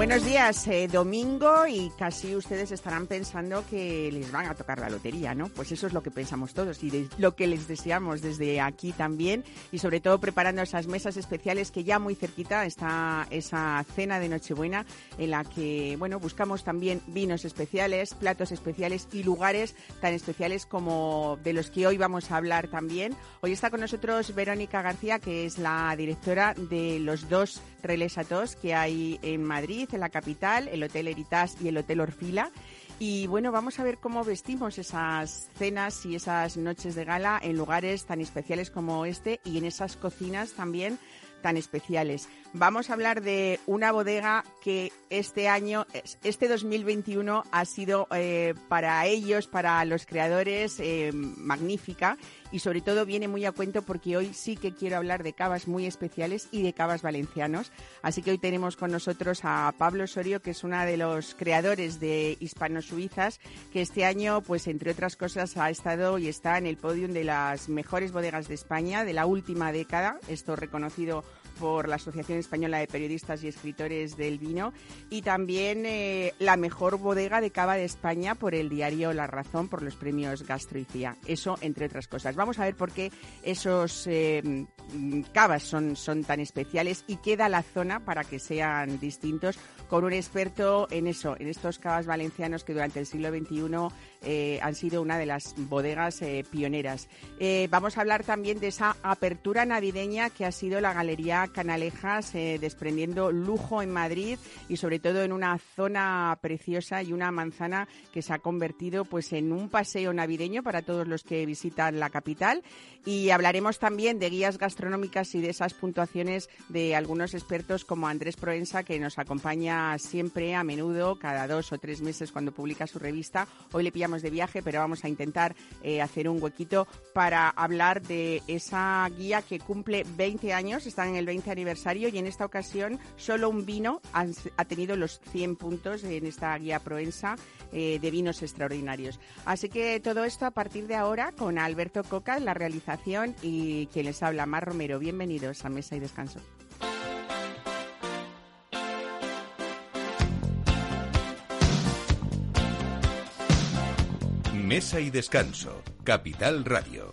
Buenos días, eh, domingo y casi ustedes estarán pensando que les van a tocar la lotería, ¿no? Pues eso es lo que pensamos todos y lo que les deseamos desde aquí también y sobre todo preparando esas mesas especiales que ya muy cerquita está esa cena de Nochebuena en la que, bueno, buscamos también vinos especiales, platos especiales y lugares tan especiales como de los que hoy vamos a hablar también. Hoy está con nosotros Verónica García, que es la directora de los dos relés que hay en Madrid en la capital, el Hotel Heritage y el Hotel Orfila. Y bueno, vamos a ver cómo vestimos esas cenas y esas noches de gala en lugares tan especiales como este y en esas cocinas también tan especiales. Vamos a hablar de una bodega que este año, este 2021 ha sido eh, para ellos, para los creadores, eh, magnífica y sobre todo viene muy a cuento porque hoy sí que quiero hablar de cavas muy especiales y de cavas valencianos. Así que hoy tenemos con nosotros a Pablo Osorio, que es uno de los creadores de Hispano-Suizas, que este año, pues entre otras cosas, ha estado y está en el podium de las mejores bodegas de España de la última década. Esto reconocido por la Asociación Española de Periodistas y Escritores del Vino y también eh, la mejor bodega de cava de España por el diario La Razón por los premios Gastroicía. Eso entre otras cosas. Vamos a ver por qué esos eh, cavas son, son tan especiales y queda la zona para que sean distintos con un experto en eso, en estos cavas valencianos que durante el siglo XXI eh, han sido una de las bodegas pioneras. vamos a hablar también de esa apertura navideña que ha sido la Galería Canalejas, eh, desprendiendo lujo en Madrid y sobre todo en una zona preciosa y una manzana que se ha convertido pues en un paseo navideño para todos los que visitan la capital. Y hablaremos también de guías gastronómicas y de esas puntuaciones de algunos expertos como Andrés Proensa, que nos acompaña siempre a menudo, cada dos o tres meses cuando publica su revista. Hoy le pillamos de viaje, pero vamos a intentar eh, hacer un huequito para hablar de esa guía que cumple 20 años, está en el 20 aniversario y en esta ocasión solo un vino ha, tenido los 100 puntos en esta guía Proensa eh, de vinos extraordinarios. Así que todo esto a partir de ahora con Alberto Coca en la realización y quien les habla, Mar Romero. Bienvenidos a Mesa y Descanso. Mesa y Descanso, Capital Radio.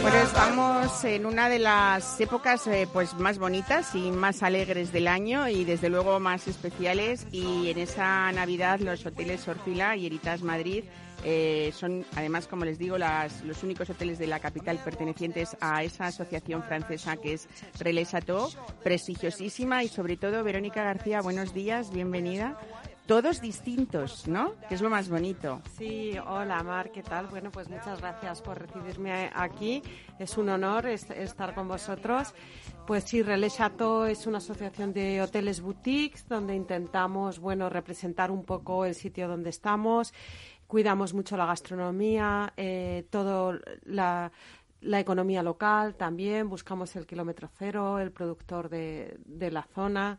Bueno, estamos en una de las épocas eh, pues más bonitas y más alegres del año y desde luego más especiales. Y en esa Navidad los hoteles Orfila y Heritas Madrid eh, son además, como les digo, las, los únicos hoteles de la capital pertenecientes a esa asociación francesa que es Relais Chateau, prestigiosísima. Y sobre todo Verónica García, buenos días, bienvenida todos distintos, ¿no? Que es lo más bonito. Sí, hola Mar, ¿qué tal? Bueno, pues muchas gracias por recibirme aquí. Es un honor estar con vosotros. Pues sí, Relais Chateau es una asociación de hoteles boutiques donde intentamos, bueno, representar un poco el sitio donde estamos. Cuidamos mucho la gastronomía, eh, todo la la economía local también, buscamos el kilómetro cero, el productor de, de la zona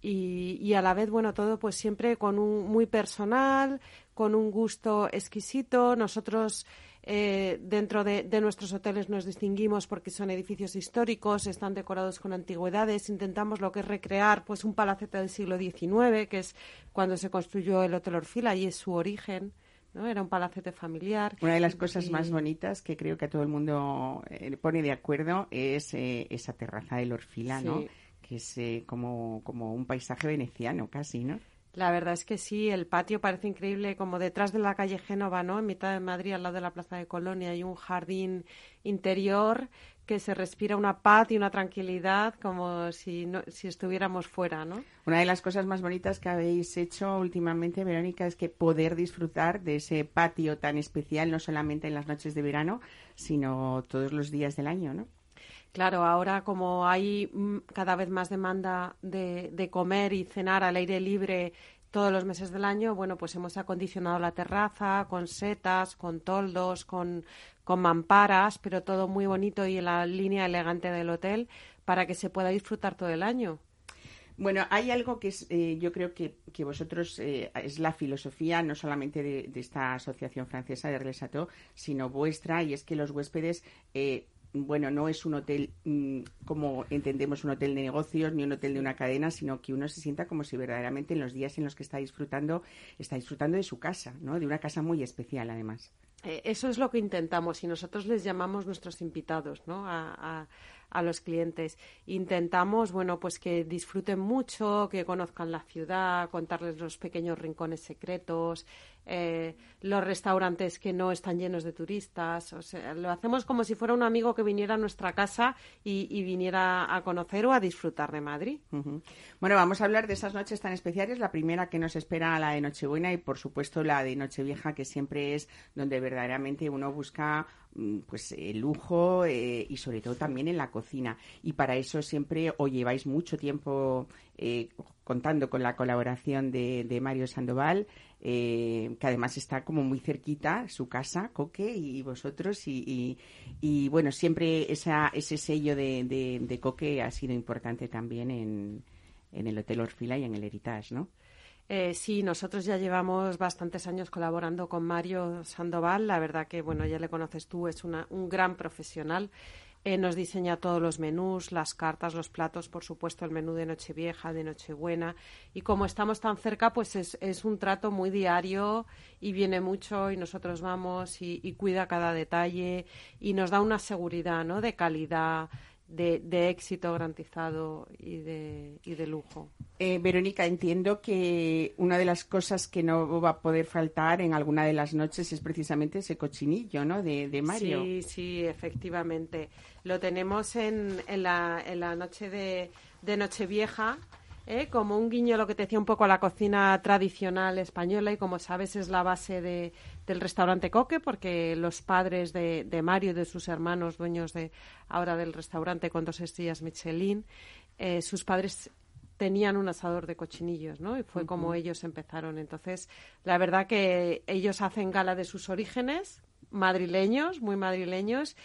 y, a la vez, bueno, todo pues siempre con un muy personal, con un gusto exquisito. Nosotros eh, dentro de, nuestros hoteles nos distinguimos porque son edificios históricos, están decorados con antigüedades. Intentamos lo que es recrear pues un palacete del siglo XIX, que es cuando se construyó el Hotel Orfila y es su origen. ¿no? Era un palacete familiar. Una de las cosas más bonitas que creo que a todo el mundo eh, pone de acuerdo es eh, esa terraza del Orfila, ¿no? Que es eh, como, como un paisaje veneciano casi, ¿no? La verdad es que sí, el patio parece increíble, como detrás de la calle Génova, ¿no? En mitad de Madrid, al lado de la Plaza de Colonia, hay un jardín interior que se respira una paz y una tranquilidad como si, no, si estuviéramos fuera, ¿no? Una de las cosas más bonitas que habéis hecho últimamente, Verónica, es que poder disfrutar de ese patio tan especial, no solamente en las noches de verano, sino todos los días del año, ¿no? Claro, ahora como hay mm, cada vez más demanda de, de comer y cenar al aire libre todos los meses del año, bueno, pues hemos acondicionado la terraza con setas, con toldos, con, con mamparas, pero todo muy bonito y en la línea elegante del hotel para que se pueda disfrutar todo el año. Bueno, hay algo que es, eh, yo creo que, que vosotros eh, es la filosofía no solamente de, esta asociación francesa de Relais sino vuestra, y es que los huéspedes eh, bueno, no es un hotel mmm, como entendemos un hotel de negocios ni un hotel de una cadena, sino que uno se sienta como si verdaderamente en los días en los que está disfrutando, está disfrutando de su casa, ¿no? De una casa muy especial, además. Eh, eso es lo que intentamos y nosotros les llamamos nuestros invitados, ¿no? A, a, a, los clientes. Intentamos, bueno, pues que disfruten mucho, que conozcan la ciudad, contarles los pequeños rincones secretos, eh, los restaurantes que no están llenos de turistas. O sea, lo hacemos como si fuera un amigo que viniera a nuestra casa y, viniera a conocer o a disfrutar de Madrid. Bueno, vamos a hablar de esas noches tan especiales. La primera que nos espera, la de Nochebuena, y por supuesto la de Nochevieja, que siempre es donde verdaderamente uno busca pues el lujo eh, y sobre todo también en la cocina. Y para eso siempre o lleváis mucho tiempo eh, contando con la colaboración de, de Mario Sandoval, eh, que además está como muy cerquita, su casa, Coque, y vosotros. Y, y, bueno, siempre esa, ese sello de, de, de, Coque ha sido importante también en, en el Hotel Orfila y en el Heritage, ¿no? Eh, sí, nosotros ya llevamos bastantes años colaborando con Mario Sandoval. La verdad que, bueno, ya le conoces tú, es una, un gran profesional eh, nos diseña todos los menús, las cartas, los platos, por supuesto, el menú de Nochevieja, de Nochebuena. Y como estamos tan cerca, pues es, un trato muy diario y viene mucho y nosotros vamos y, y, cuida cada detalle y nos da una seguridad ¿no? de calidad. De, de éxito garantizado y de, y de lujo. Eh, Verónica, entiendo que una de las cosas que no va a poder faltar en alguna de las noches es precisamente ese cochinillo, ¿no? De, de Mario. Sí, sí, efectivamente. Lo tenemos en, en, la, en la noche de, de Nochevieja, ¿eh? como un guiño lo que te decía un poco a la cocina tradicional española y como sabes es la base de, del restaurante Coque porque los padres de, de, Mario y de sus hermanos dueños de ahora del restaurante con dos estrellas Michelin eh, sus padres tenían un asador de cochinillos, ¿no? Y fue uh -huh. como ellos empezaron. Entonces, la verdad que ellos hacen gala de sus orígenes madrileños, muy madrileños,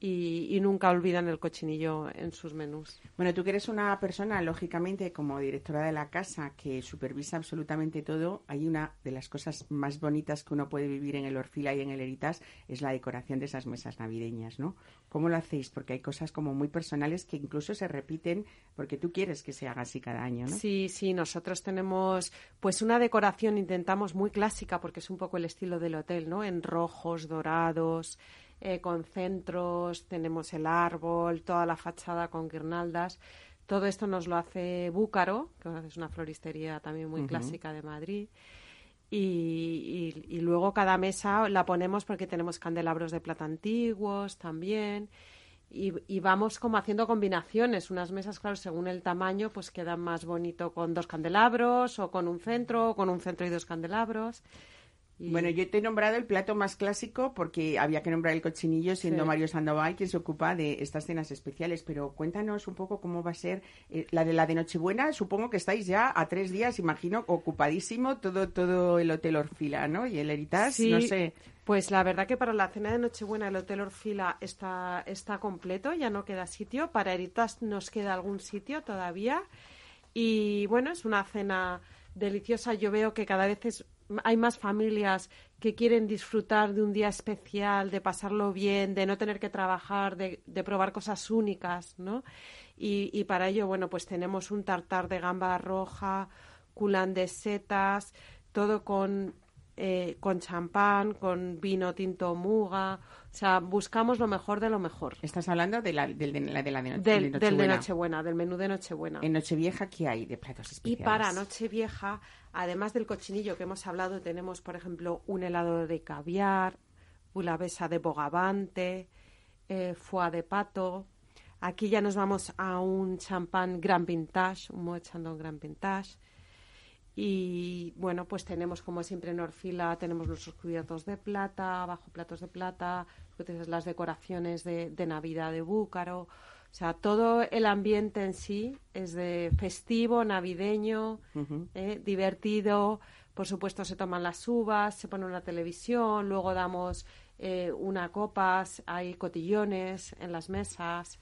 y, y, nunca olvidan el cochinillo en sus menús. Bueno, tú que eres una persona, lógicamente, como directora de la casa, que supervisa absolutamente todo, hay una de las cosas más bonitas que uno puede vivir en el Orfila y en el Heritas, es la decoración de esas mesas navideñas, ¿no? ¿Cómo lo hacéis? Porque hay cosas como muy personales que incluso se repiten porque tú quieres que se haga así cada año, ¿no? Sí, sí, nosotros tenemos pues una decoración, intentamos muy clásica, porque es un poco el estilo del hotel, ¿no? En rojos, dorados eh, con centros, tenemos el árbol, toda la fachada con guirnaldas. Todo esto nos lo hace Búcaro, que es una floristería también muy uh -huh. clásica de Madrid. Y, y, y, luego cada mesa la ponemos porque tenemos candelabros de plata antiguos también. Y, y, vamos como haciendo combinaciones. Unas mesas, claro, según el tamaño, pues quedan más bonito con dos candelabros o con un centro, o con un centro y dos candelabros. Y... Bueno, yo te he nombrado el plato más clásico porque había que nombrar el cochinillo siendo sí. Mario Sandoval quien se ocupa de estas cenas especiales, pero cuéntanos un poco cómo va a ser eh, la de la de Nochebuena. Supongo que estáis ya a tres días, imagino, ocupadísimo todo todo el Hotel Orfila, ¿no? Y el Heritage, sí. no sé. Pues la verdad que para la cena de Nochebuena el Hotel Orfila está, está completo, ya no queda sitio. Para Heritage nos queda algún sitio todavía. Y bueno, es una cena deliciosa. Yo veo que cada vez es hay más familias que quieren disfrutar de un día especial, de pasarlo bien, de no tener que trabajar, de, de probar cosas únicas, ¿no? Y, y, para ello, bueno, pues tenemos un tartar de gamba roja, culán de setas, todo con eh, con champán, con vino tinto muga. O sea, buscamos lo mejor de lo mejor. Estás hablando de la de, de, la, de, la de, del, de Nochebuena. Del de Nochebuena, del menú de Nochebuena. En Nochevieja, ¿qué hay de platos especiales? Y para Nochevieja, además del cochinillo que hemos hablado, tenemos, por ejemplo, un helado de caviar, una besa de bogavante, eh, foie de pato. Aquí ya nos vamos a un champán Grand Vintage, un Moet Chandon Grand Vintage. Y bueno, pues tenemos como siempre en Orfila, tenemos nuestros cubiertos de plata, bajo platos de plata, las decoraciones de, Navidad de Búcaro. O sea, todo el ambiente en sí es de festivo, navideño, eh, divertido. Por supuesto, se toman las uvas, se pone una televisión, luego damos eh, una copas, hay cotillones en las mesas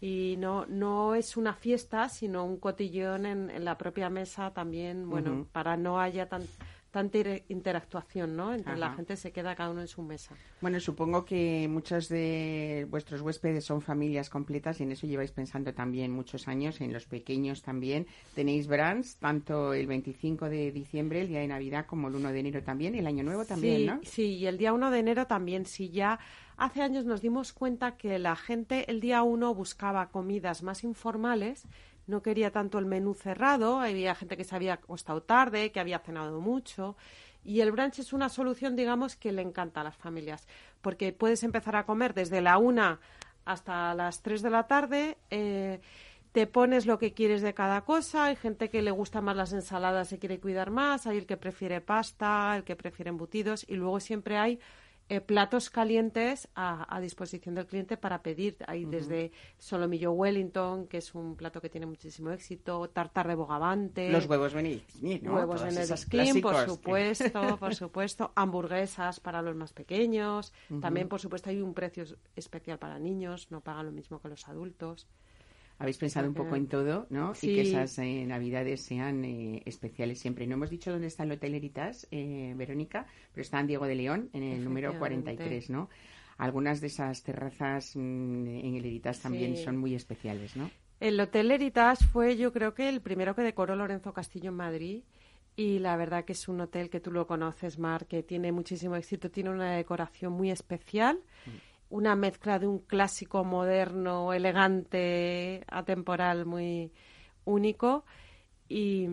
y no, no es una fiesta, sino un cotillón en, la propia mesa también, bueno, para no haya tan, tanta interactuación, ¿no? Entre la gente se queda cada uno en su mesa. Bueno, supongo que muchos de vuestros huéspedes son familias completas y en eso lleváis pensando también muchos años, en los pequeños también. Tenéis brands, tanto el 25 de diciembre, el día de Navidad, como el 1 de enero también, y el Año Nuevo también, ¿no? Sí, y el día 1 de enero también, sí, ya hace años nos dimos cuenta que la gente el día uno buscaba comidas más informales, no quería tanto el menú cerrado, había gente que se había acostado tarde, que había cenado mucho. Y el brunch es una solución, digamos, que le encanta a las familias, porque puedes empezar a comer desde la una hasta las tres de la tarde. Eh, te pones lo que quieres de cada cosa. Hay gente que le gusta más las ensaladas y quiere cuidar más. Hay el que prefiere pasta, el que prefiere embutidos. Y luego siempre hay eh, platos calientes a, disposición del cliente para pedir. Hay desde solomillo Wellington, que es un plato que tiene muchísimo éxito, tartar de bogavante. Los huevos benedictini, ¿no? Huevos por supuesto, por supuesto. Hamburguesas para los más pequeños. También, por supuesto, hay un precio especial para niños, no pagan lo mismo que los adultos habéis pensado un poco en todo, ¿no? Y que esas eh, navidades sean eh, especiales siempre. No hemos dicho dónde está el Hotel Heritas, eh, Verónica, pero está en Diego de León, en el número 43, ¿no? Algunas de esas terrazas mm, en el Heritas también son muy especiales, ¿no? El Hotel Heritas fue, yo creo que el primero que decoró Lorenzo Castillo en Madrid. Y la verdad que es un hotel que tú lo conoces, Mar, que tiene muchísimo éxito, tiene una decoración muy especial. Mm una mezcla de un clásico moderno, elegante, atemporal, muy único. Y,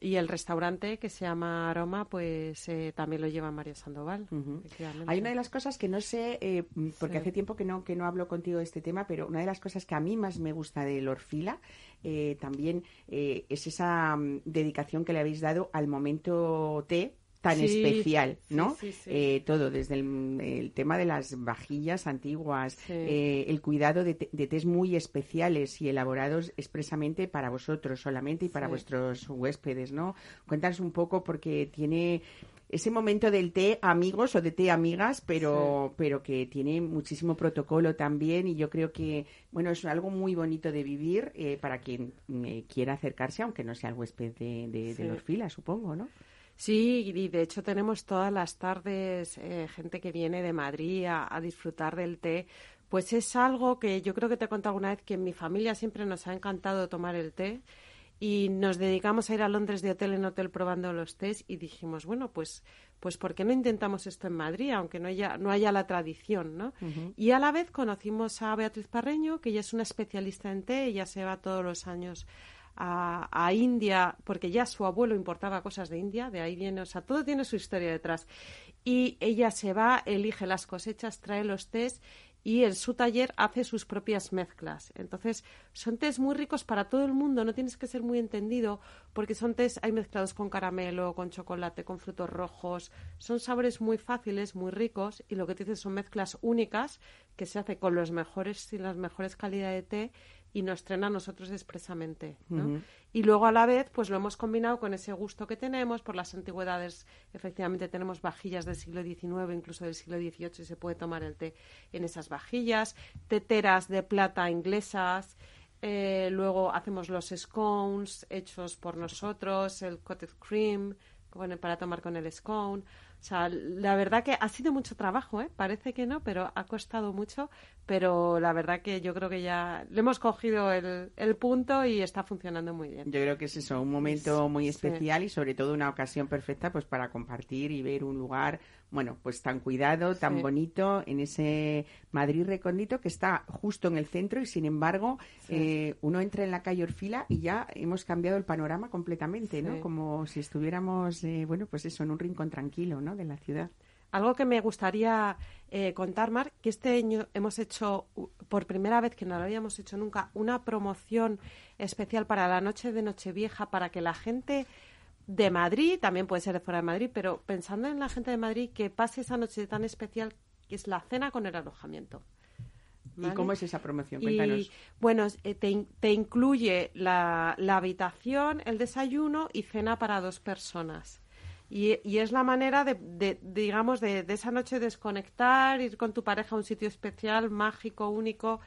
el restaurante que se llama Aroma, pues eh, también lo lleva María Sandoval. Hay una de las cosas que no sé, eh, porque hace tiempo que no, que no hablo contigo de este tema, pero una de las cosas que a mí más me gusta de Lorfila eh, también es esa mm, dedicación que le habéis dado al momento té tan especial, ¿no? eh, todo, desde el, tema de las vajillas antiguas, eh, el cuidado de, de tés muy especiales y elaborados expresamente para vosotros solamente y para vuestros huéspedes, ¿no? Cuéntanos un poco porque tiene ese momento del té amigos o de té amigas, pero, pero que tiene muchísimo protocolo también y yo creo que, bueno, es algo muy bonito de vivir eh, para quien eh, quiera acercarse, aunque no sea el huésped de, de, de Lorfila, supongo, ¿no? Sí, y de hecho tenemos todas las tardes eh, gente que viene de Madrid a, disfrutar del té. Pues es algo que yo creo que te he contado alguna vez que en mi familia siempre nos ha encantado tomar el té y nos dedicamos a ir a Londres de hotel en hotel probando los tés y dijimos, bueno, pues, pues ¿por qué no intentamos esto en Madrid, aunque no haya, no haya la tradición, ¿no? Y a la vez conocimos a Beatriz Parreño, que ella es una especialista en té, ella se va todos los años a, India, porque ya su abuelo importaba cosas de India, de ahí viene, o sea, todo tiene su historia detrás. Y ella se va, elige las cosechas, trae los tés y en su taller hace sus propias mezclas. Entonces, son tés muy ricos para todo el mundo, no tienes que ser muy entendido, porque son tés, hay mezclados con caramelo, con chocolate, con frutos rojos, son sabores muy fáciles, muy ricos, y lo que te dices son mezclas únicas que se hace con los mejores y las mejores calidades de té y nos trena a nosotros expresamente. Y luego a la vez, pues lo hemos combinado con ese gusto que tenemos por las antigüedades. Efectivamente, tenemos vajillas del siglo XIX, incluso del siglo XVIII, y se puede tomar el té en esas vajillas. Teteras de plata inglesas. Eh, luego hacemos los scones hechos por nosotros, el cottage cream para tomar con el scone. O sea, la verdad que ha sido mucho trabajo, ¿eh? Parece que no, pero ha costado mucho. Pero la verdad que yo creo que ya le hemos cogido el, el punto y está funcionando muy bien. Yo creo que es eso, un momento muy especial y sobre todo una ocasión perfecta pues para compartir y ver un lugar bueno, pues tan cuidado, tan bonito, en ese Madrid recóndito que está justo en el centro y sin embargo eh, uno entra en la calle Orfila y ya hemos cambiado el panorama completamente, ¿no? Como si estuviéramos, eh, bueno, pues eso, en un rincón tranquilo, ¿no? De la ciudad. Algo que me gustaría eh, contar, Mar, que este año hemos hecho, por primera vez que no lo habíamos hecho nunca, una promoción especial para la noche de Nochevieja para que la gente de Madrid, también puede ser de fuera de Madrid, pero pensando en la gente de Madrid, que pase esa noche tan especial que es la cena con el alojamiento. ¿Y cómo es esa promoción? Cuéntanos. bueno, eh, te, incluye la, habitación, el desayuno y cena para dos personas. Y, es la manera de, digamos, de, esa noche desconectar, ir con tu pareja a un sitio especial, mágico, único,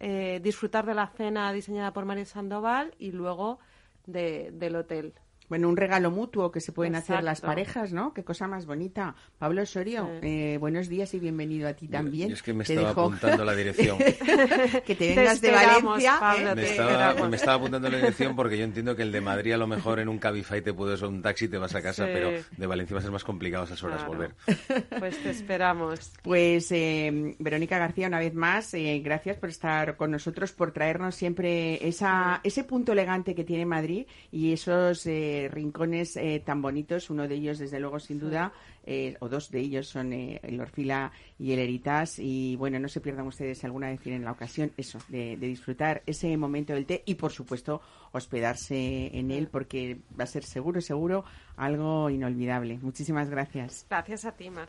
eh, disfrutar de la cena diseñada por María Sandoval y luego del hotel. Bueno, un regalo mutuo que se pueden hacer las parejas, ¿no? Qué cosa más bonita. Pablo Osorio, eh, buenos días y bienvenido a ti también. es que me estaba apuntando la dirección. que te vengas de Valencia. ¿eh? me, estaba, apuntando la dirección porque yo entiendo que el de Madrid a lo mejor en un Cabify te puedes o un taxi te vas a casa, pero de Valencia va a ser más complicado esas horas volver. Pues te esperamos. Pues eh, Verónica García, una vez más, gracias por estar con nosotros, por traernos siempre esa, ese punto elegante que tiene Madrid y esos rincones eh, tan bonitos. Uno de ellos, desde luego, sin duda, eh, o dos de ellos son eh, el Orfila y el Eritas. Y bueno, no se pierdan ustedes alguna vez tienen la ocasión, eso, de, disfrutar ese momento del té y, por supuesto, hospedarse en él porque va a ser seguro, seguro, algo inolvidable. Muchísimas gracias. Gracias a ti, Mar.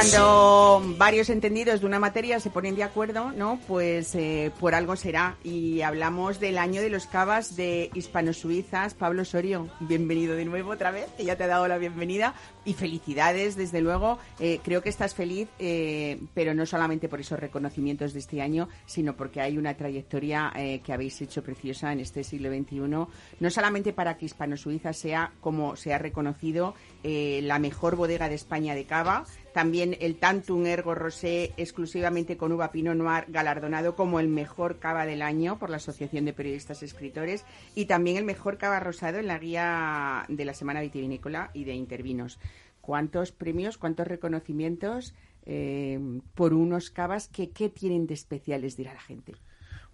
Cuando varios entendidos de una materia se ponen de acuerdo, ¿no? Pues eh, por algo será. Y hablamos del año de los cavas de Hispano-Suizas. Pablo Sorio, bienvenido de nuevo otra vez, que ya te ha dado la bienvenida. Y felicidades, desde luego. Eh, creo que estás feliz, eh, pero no solamente por esos reconocimientos de este año, sino porque hay una trayectoria que habéis hecho preciosa en este siglo XXI. No solamente para que Hispano-Suiza sea, como se ha reconocido, la mejor bodega de España de cava, también el Tantum Ergo Rosé exclusivamente con uva Pinot Noir galardonado como el mejor cava del año por la Asociación de Periodistas Escritores y también el mejor cava rosado en la guía de la Semana Vitivinícola y de Intervinos. ¿Cuántos premios, cuántos reconocimientos eh, por unos cavas que qué tienen de especiales dirá la gente?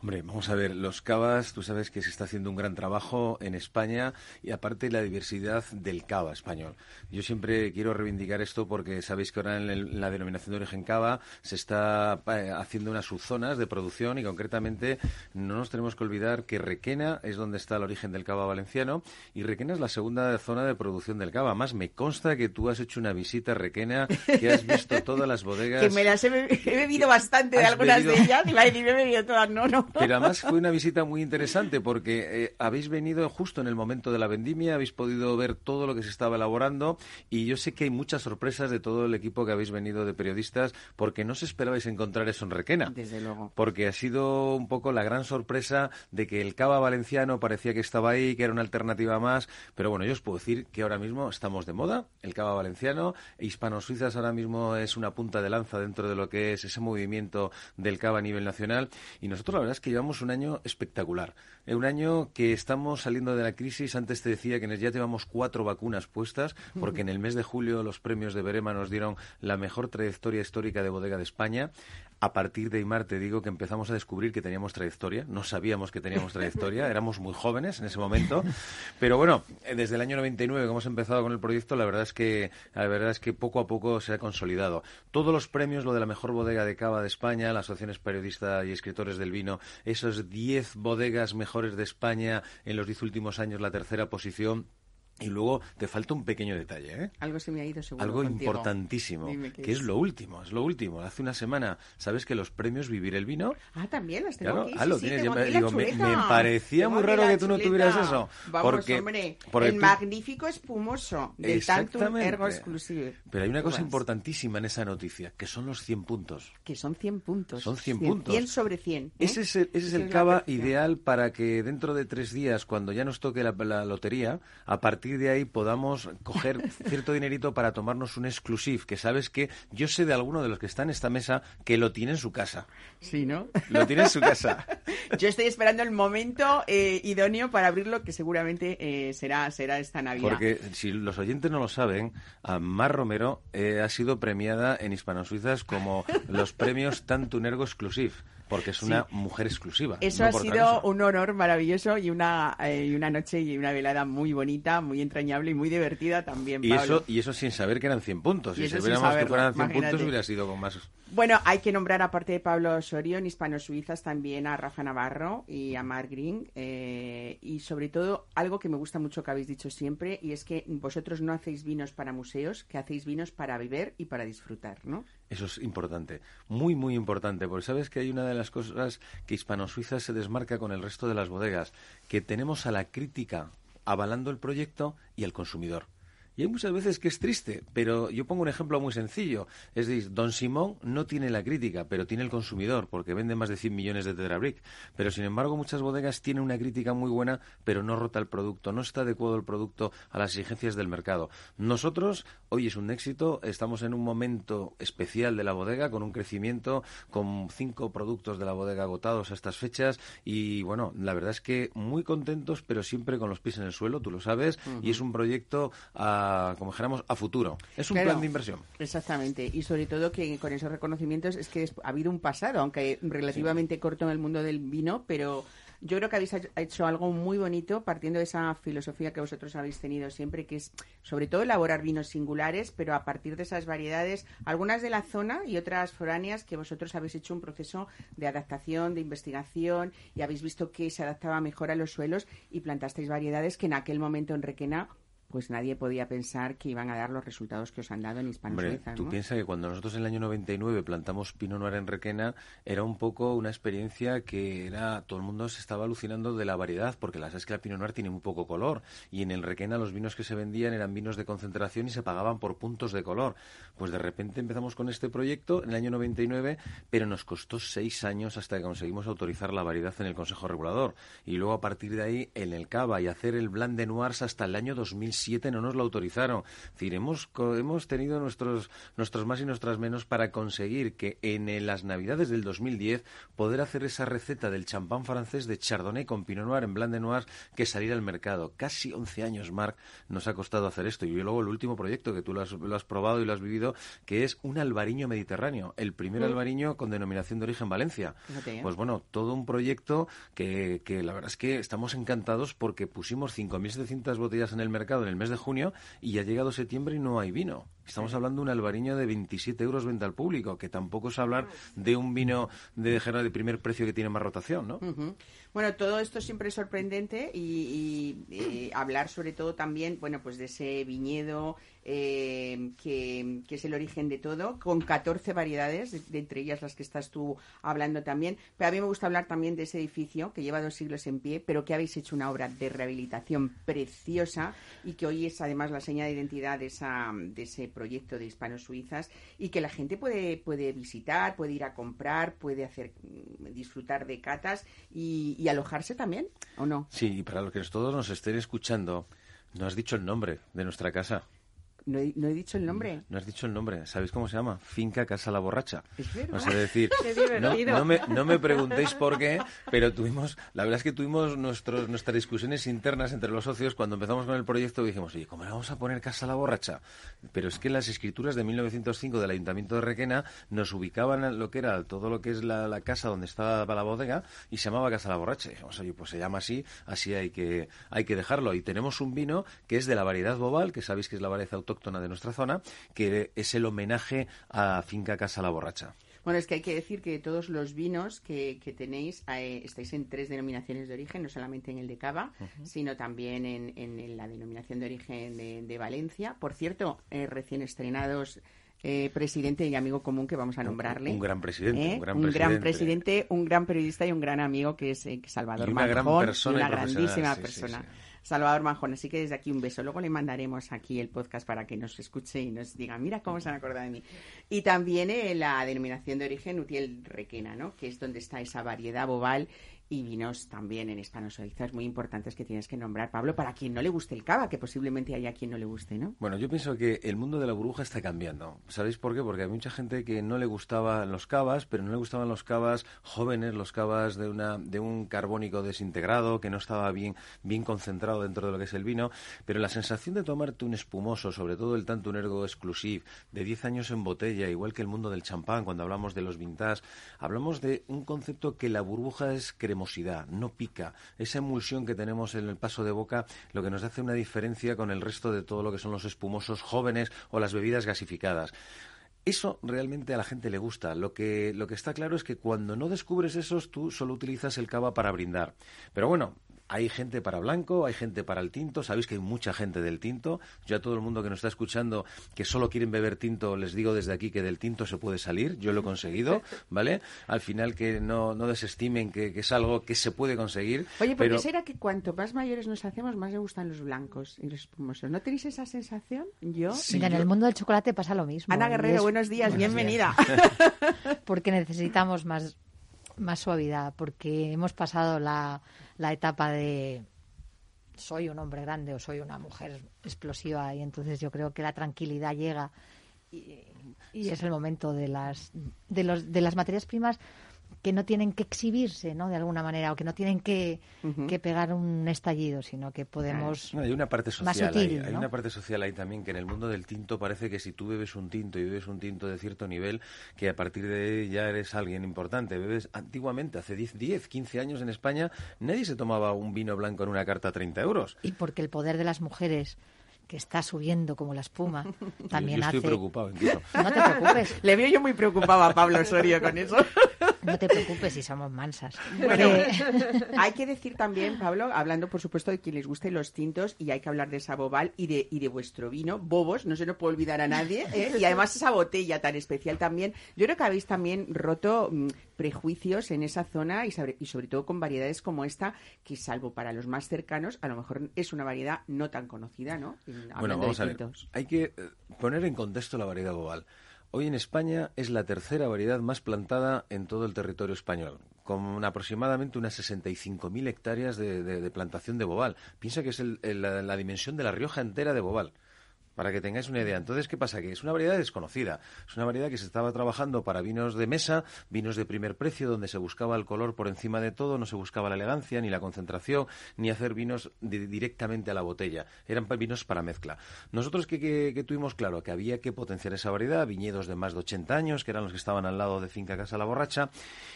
Hombre, vamos a ver, los cavas, tú sabes que se está haciendo un gran trabajo en España y aparte la diversidad del cava español. Yo siempre quiero reivindicar esto porque sabéis que ahora en, la denominación de origen cava se está eh, haciendo unas subzonas de producción y concretamente no nos tenemos que olvidar que Requena es donde está el origen del cava valenciano y Requena es la segunda zona de producción del cava. Más me consta que tú has hecho una visita a Requena, que has visto todas las bodegas. que me las he, bebido bastante de algunas de ellas y me he bebido todas, no, no. Pero además fue una visita muy interesante porque eh, habéis venido justo en el momento de la vendimia, habéis podido ver todo lo que se estaba elaborando y yo sé que hay muchas sorpresas de todo el equipo que habéis venido de periodistas porque no os esperabais encontrar eso en Requena. Desde luego. Porque ha sido un poco la gran sorpresa de que el cava valenciano parecía que estaba ahí, que era una alternativa más, pero bueno, yo os puedo decir que ahora mismo estamos de moda, el cava valenciano, hispano-suizas ahora mismo es una punta de lanza dentro de lo que es ese movimiento del cava a nivel nacional y nosotros la verdad es que llevamos un año espectacular. Eh, un año que estamos saliendo de la crisis. Antes te decía que ya llevamos cuatro vacunas puestas, porque en el mes de julio los premios de Berema nos dieron la mejor trayectoria histórica de bodega de España. A partir de Aymar te digo que empezamos a descubrir que teníamos trayectoria. No sabíamos que teníamos trayectoria, éramos muy jóvenes en ese momento. Pero bueno, eh, desde el año 99 que hemos empezado con el proyecto, la verdad es que la verdad es que poco a poco se ha consolidado. Todos los premios, lo de la mejor bodega de cava de España, las asociaciones periodistas y escritores del vino, esos 10 bodegas mejores de España en los 10 últimos años, la tercera posición y luego te falta un pequeño detalle, ¿eh? Algo se me ha ido seguro Algo contigo. importantísimo, que qué es lo último, es lo último. Hace una semana, ¿sabes que los premios Vivir el Vino? Ah, también las tengo Claro, aquí. ah, sí, lo sí, tienes. tengo Yo me- aquí la digo, me, me parecía Tengo muy aquí raro que tú no tuvieras eso. Vamos, porque, hombre, porque el tú- magnífico espumoso del Tantum. Ergo Exclusive. Pero hay una cosa Uvas, importantísima en esa noticia, que son los 100 puntos. Que son 100 puntos. Son 100 puntos. 100 sobre 100. ¿eh? Ese es el, ese es el cava perfección. ideal para que dentro de tres días, cuando ya nos toque la, la lotería, a partir de ahí podamos coger cierto dinerito para tomarnos un exclusive, que sabes que yo sé de alguno de los que están en esta mesa que lo tiene en su casa. Sí, ¿no? Lo tiene en su casa. Yo estoy esperando el momento eh, idóneo para abrirlo, que seguramente eh, será, será esta Navidad. Porque si los oyentes no lo saben, a Mar Romero eh, ha sido premiada en Hispano-Suizas como los premios Tantunergo Exclusive, porque es una mujer exclusiva. Eso no ha sido un honor maravilloso y una, eh, una noche y una velada muy bonita, muy entrañable y muy divertida también, Y Pablo. eso, y eso sin saber que eran 100 puntos. Y Si sabiéramos que fueran 100 puntos, imagínate. hubiera sido con más. Bueno, hay que nombrar, aparte de Pablo Osorio, en Hispano-Suizas también a Rafa Navarro y a Mar Green. eh, y sobre todo, algo que me gusta mucho que habéis dicho siempre, y es que vosotros no hacéis vinos para museos, que hacéis vinos para beber y para disfrutar, ¿no? Eso es importante, muy, muy importante, porque sabes que hay una de las cosas que Hispano-Suiza se desmarca con el resto de las bodegas, que tenemos a la crítica avalando el proyecto y al consumidor. Y hay muchas veces que es triste, pero yo pongo un ejemplo muy sencillo. Es decir, Don Simón no tiene la crítica, pero tiene el consumidor, porque vende más de 100 millones de Tetrabric. Pero sin embargo, muchas bodegas tienen una crítica muy buena, pero no rota el producto, no está adecuado el producto a las exigencias del mercado. Nosotros, hoy es un éxito, estamos en un momento especial de la bodega, con un crecimiento, con cinco productos de la bodega agotados a estas fechas. Y bueno, la verdad es que muy contentos, pero siempre con los pies en el suelo, tú lo sabes, y es un proyecto a, como dijéramos, a futuro. Es un Claro. plan de inversión. Exactamente, y sobre todo que con esos reconocimientos es que ha habido un pasado, aunque relativamente corto en el mundo del vino, pero yo creo que habéis hecho algo muy bonito partiendo de esa filosofía que vosotros habéis tenido siempre, que es sobre todo elaborar vinos singulares, pero a partir de esas variedades, algunas de la zona y otras foráneas, que vosotros habéis hecho un proceso de adaptación, de investigación y habéis visto que se adaptaba mejor a los suelos y plantasteis variedades que en aquel momento en Requena pues nadie podía pensar que iban a dar los resultados que os han dado en Hispano Hombre, Suiza, tú ¿no? piensas que cuando nosotros en el año 99 plantamos Pinot Noir en Requena, era un poco una experiencia que era todo el mundo se estaba alucinando de la variedad, porque la sabes que la Pinot Noir tiene muy poco color y en el Requena los vinos que se vendían eran vinos de concentración y se pagaban por puntos de color. Pues de repente empezamos con este proyecto en el año 99, pero nos costó seis años hasta que conseguimos autorizar la variedad en el Consejo Regulador y luego a partir de ahí en el Cava y hacer el Blanc de Noirs hasta el año 2007 no nos lo autorizaron. Es decir, hemos, hemos tenido nuestros, nuestros más y nuestras menos para conseguir que en las Navidades del 2010 poder hacer esa receta del champán francés de Chardonnay con Pinot Noir en Blanc de Noirs que saliera al mercado. Casi 11 años, Marc, nos ha costado hacer esto. Y luego el último proyecto que tú lo has, lo has probado y lo has vivido, que es un albariño mediterráneo. El primer albariño con denominación de origen Valencia. Pues bueno, todo un proyecto que, que la verdad es que estamos encantados porque pusimos 5.700 botellas en el mercado en el mes de junio y ya ha llegado septiembre y no hay vino. Estamos hablando de un albariño de 27 euros venta al público, que tampoco es hablar de un vino de, género de primer precio que tiene más rotación, ¿no? Bueno, todo esto siempre es sorprendente y, y, hablar sobre todo también, bueno, pues de ese viñedo eh, que, que es el origen de todo, con 14 variedades, de, de entre ellas las que estás tú hablando también. Pero a mí me gusta hablar también de ese edificio que lleva dos siglos en pie, pero que habéis hecho una obra de rehabilitación preciosa y que hoy es además la seña de identidad de, esa, de ese proyecto de Hispano-Suizas y que la gente puede, puede visitar, puede ir a comprar, puede hacer mm, disfrutar de catas y, y alojarse también, ¿o no? Sí, y para los que todos nos estén escuchando, no has dicho el nombre de nuestra casa. No he, no he dicho el nombre. No has dicho el nombre. ¿Sabéis cómo se llama? Finca Casa La Borracha. Es verdad. O sea, decir, Qué no, me, no me preguntéis por qué, pero tuvimos, la verdad es que tuvimos nuestros, nuestras discusiones internas entre los socios cuando empezamos con el proyecto y dijimos, oye, ¿cómo le vamos a poner Casa La Borracha? Pero es que las escrituras de 1905 del Ayuntamiento de Requena nos ubicaban en lo que era todo lo que es la, la casa donde estaba la bodega y se llamaba Casa La Borracha. Y dijimos, oye, pues se llama así, así hay que, hay que dejarlo. Y tenemos un vino que es de la variedad Bobal, que sabéis que es la variedad autóctona de nuestra zona, que es el homenaje a Finca Casa La Borracha. Bueno, es que hay que decir que todos los vinos que, que tenéis eh, estáis en tres denominaciones de origen, no solamente en el de Cava, sino también en, en la denominación de origen de, de Valencia. Por cierto, eh, recién estrenados eh, presidente y amigo común que vamos a nombrarle. Un gran presidente, ¿eh? un gran un presidente. gran presidente, un gran periodista y un gran amigo que es eh, Salvador Y una gran persona y una grandísima sí, sí, persona. sí. Salvador Manjón, así que desde aquí un beso. Luego le mandaremos aquí el podcast para que nos escuche y nos diga, mira cómo se han acordado de mí. Y también eh, la denominación de origen Utiel Requena, ¿no? Que es donde está esa variedad bobal y vinos también en hispanosuizas muy importantes que tienes que nombrar, Pablo, para quien no le guste el cava, que posiblemente haya quien no le guste, ¿no? Bueno, yo pienso que el mundo de la burbuja está cambiando. ¿Sabéis por qué? Porque hay mucha gente que no le gustaban los cavas, pero no le gustaban los cavas jóvenes, los cavas de, una, de un carbónico desintegrado, que no estaba bien, bien concentrado dentro de lo que es el vino. Pero la sensación de tomarte un espumoso, sobre todo el tanto un ergo exclusive, de 10 años en botella, igual que el mundo del champán, cuando hablamos de los vintage, hablamos de un concepto que la burbuja es cremosidad, no pica. Esa emulsión que tenemos en el paso de boca, lo que nos hace una diferencia con el resto de todo lo que son los espumosos jóvenes o las bebidas gasificadas. Eso realmente a la gente le gusta. Lo que, lo que está claro es que cuando no descubres esos, tú solo utilizas el cava para brindar. Pero bueno, hay gente para blanco, hay gente para el tinto. Sabéis que hay mucha gente del tinto. Yo a todo el mundo que nos está escuchando que solo quieren beber tinto, les digo desde aquí que del tinto se puede salir. Yo lo he conseguido, ¿vale? Al final que no, no desestimen que, que es algo que se puede conseguir. Oye, ¿por pero... qué será que cuanto más mayores nos hacemos, más le gustan los blancos y los espumosos? ¿No tenéis esa sensación? Yo. Mira, en el mundo del chocolate pasa lo mismo. Ana Guerrero, es buenos días, Buenos bienvenida. Porque necesitamos más, más suavidad, porque hemos pasado la, la etapa de soy un hombre grande o soy una mujer explosiva y entonces yo creo que la tranquilidad llega y, es el momento de las de los de las materias primas que no tienen que exhibirse, ¿no? De alguna manera, o que no tienen que, que pegar un estallido, sino que podemos... No, hay una parte más social sutil. Hay ¿no? una parte social ahí también que en el mundo del tinto parece que si tú bebes un tinto y bebes un tinto de cierto nivel, que a partir de ahí ya eres alguien importante. Bebes antiguamente, hace 10, 10 15 años en España, nadie se tomaba un vino blanco en una carta a 30 euros. Y porque el poder de las mujeres, que está subiendo como la espuma, también yo, yo estoy hace... preocupado incluso. No te preocupes, Le veo yo muy preocupado a Pablo Osorio con eso. no te preocupes si somos mansas. Bueno, Eh, hay que decir también, Pablo, hablando por supuesto de quien les guste los tintos, y hay que hablar de esa bobal y de, y de vuestro vino, Bobos, no se nos puede olvidar a nadie, ¿eh? y además esa botella tan especial también. Yo creo que habéis también roto mm, prejuicios en esa zona y sobre, y sobre todo con variedades como esta, que salvo para los más cercanos, a lo mejor es una variedad no tan conocida, ¿no? Bueno, vamos a ver. Hay que eh, poner en contexto la variedad bobal. Hoy en España es la tercera variedad más plantada en todo el territorio español, con aproximadamente unas 65.000 hectáreas de, de- de plantación de bobal. Piensa que es el- el- la, la dimensión de la Rioja entera de bobal. Para que tengáis una idea. Entonces, ¿qué pasa? Que es una variedad desconocida. Es una variedad que se estaba trabajando para vinos de mesa, vinos de primer precio, donde se buscaba el color por encima de todo, no se buscaba la elegancia, ni la concentración, ni hacer vinos di- directamente a la botella. Eran vinos para mezcla. Nosotros que tuvimos claro que había que potenciar esa variedad, viñedos de más de 80 años, que eran los que estaban al lado de Finca Casa La Borracha,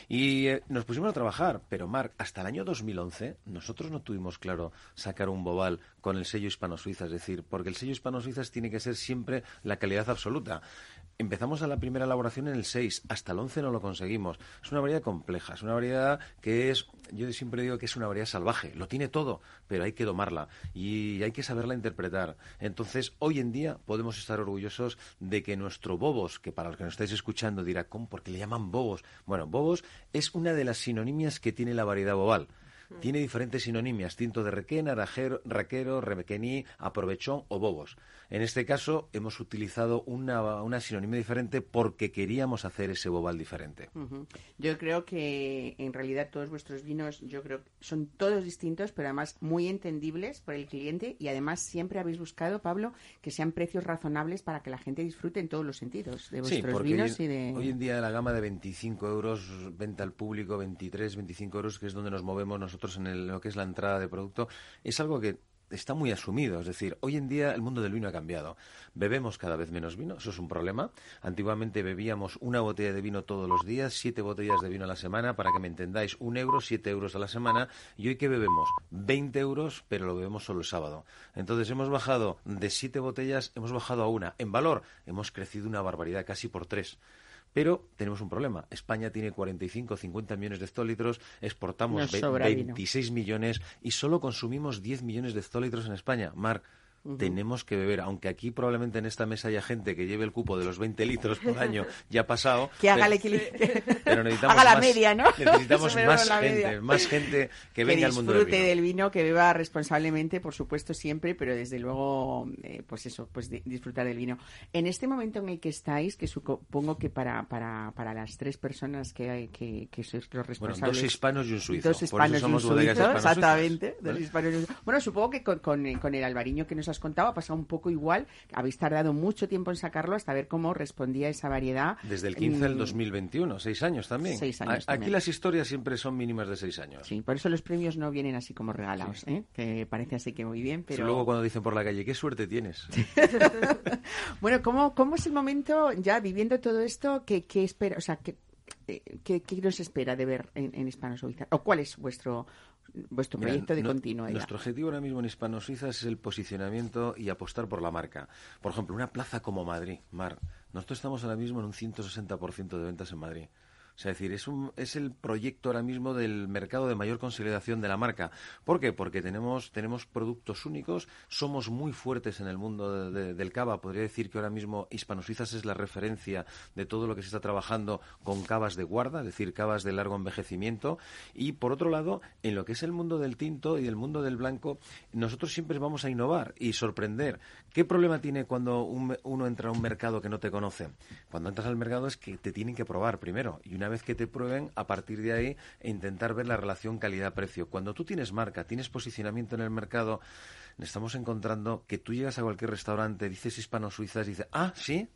y eh, nos pusimos a trabajar. Pero, Marc, hasta el año 2011, nosotros no tuvimos claro sacar un bobal con el sello hispano-suiza, es decir, porque el sello hispano-suiza tiene que ser siempre la calidad absoluta. Empezamos a la primera elaboración en el 6, hasta el 11 no lo conseguimos. Es una variedad compleja, es una variedad que es, yo siempre digo que es una variedad salvaje, lo tiene todo, pero hay que domarla y hay que saberla interpretar. Entonces, hoy en día podemos estar orgullosos de que nuestro Bobos, que para los que nos estáis escuchando dirá, ¿cómo? ¿Por qué le llaman Bobos? Bueno, Bobos es una de las sinonimias que tiene la variedad bobal. Tiene diferentes sinonimias, tinto de requena, rajero, raquero, requení, aprovechón o bobos. En este caso hemos utilizado una, una sinonimia diferente porque queríamos hacer ese bobal diferente. Ujú. Yo creo que en realidad todos vuestros vinos, yo creo que son todos distintos, pero además muy entendibles por el cliente y además siempre habéis buscado, Pablo, que sean precios razonables para que la gente disfrute en todos los sentidos de vuestros vinos hoy, y de... hoy en día la gama de 25 euros, venta al público, 23, 25 euros, que es donde nos movemos nosotros en el- lo que es la entrada de producto, es algo que está muy asumido. Es decir, hoy en día el mundo del vino ha cambiado. Bebemos cada vez menos vino, eso es un problema. Antiguamente bebíamos una botella de vino todos los días, siete botellas de vino a la semana, para que me entendáis, un euro, siete euros a la semana. Y hoy que bebemos 20 euros, pero lo bebemos solo el sábado. Entonces hemos bajado de siete botellas, hemos bajado a una. En valor, hemos crecido una barbaridad, casi por tres. Pero tenemos un problema. España tiene 45, 50 millones de hectolitros, exportamos Nos ve- sobra vino. 26 millones y solo consumimos 10 millones de hectolitros en España. Mar, tenemos que beber, aunque aquí probablemente en esta mesa haya gente que lleve el cupo de los 20 litros por año ya pasado. Que haga el equilibrio. pero necesitamos Haga la más- media, ¿no? Necesitamos más gente, media. más gente que venga al mundo del disfrute vino. del vino, que beba responsablemente, por supuesto, siempre, pero desde luego, eh, pues eso, pues di- disfrutar del vino. En este momento en el que estáis, que supongo que para, para, para las tres personas que, hay, que, que sois los Bueno, responsables... dos hispanos y un suizo. Dos Por eso hispanos y un somos suizo, exactamente. dos ¿vale? hispanos y un. Bueno, supongo que con, con, con el albariño que nos has contado ha pasado un poco igual. Habéis tardado mucho tiempo en sacarlo hasta ver cómo respondía esa variedad. Desde el 15 al Mm, 2021, seis años también. Seis A- años Aquí también. las historias siempre son mínimas de seis años. Sí, por eso los premios no vienen así como regalados, ¿eh? que parece así que muy bien, pero... Luego cuando dicen por la calle, qué suerte tienes. Bueno, ¿cómo, ¿cómo es el momento ya viviendo todo esto? ¿Qué, qué espera, o sea, qué, eh, qué, qué nos espera de ver en, en Hispano Suiza? ¿O cuál es vuestro vuestro Mira, proyecto de no- continuidad? Nuestro objetivo ahora mismo en Hispano Suiza es el posicionamiento y apostar por la marca. Por ejemplo, una plaza como Madrid, Mar. Nosotros estamos ahora mismo en un 160% de ventas en Madrid. Sea, es decir, es, un, es el proyecto ahora mismo del mercado de mayor consolidación de la marca. ¿Por qué? Porque tenemos, tenemos productos únicos, somos muy fuertes en el mundo de- de- del cava. Podría decir que ahora mismo Hispano Suizas es la referencia de todo lo que se está trabajando con cavas de guarda, es decir, cavas de largo envejecimiento. Y por otro lado, en lo que es el mundo del tinto y el mundo del blanco, nosotros siempre vamos a innovar y sorprender. ¿Qué problema tiene cuando un- uno entra a un mercado que no te conoce? Cuando entras al mercado es que te tienen que probar primero. Y una vez que te prueben, a partir de ahí, intentar ver la relación calidad-precio. Cuando tú tienes marca, tienes posicionamiento en el mercado, estamos encontrando que tú llegas a cualquier restaurante, dices hispano-suizas, dices, ah, sí,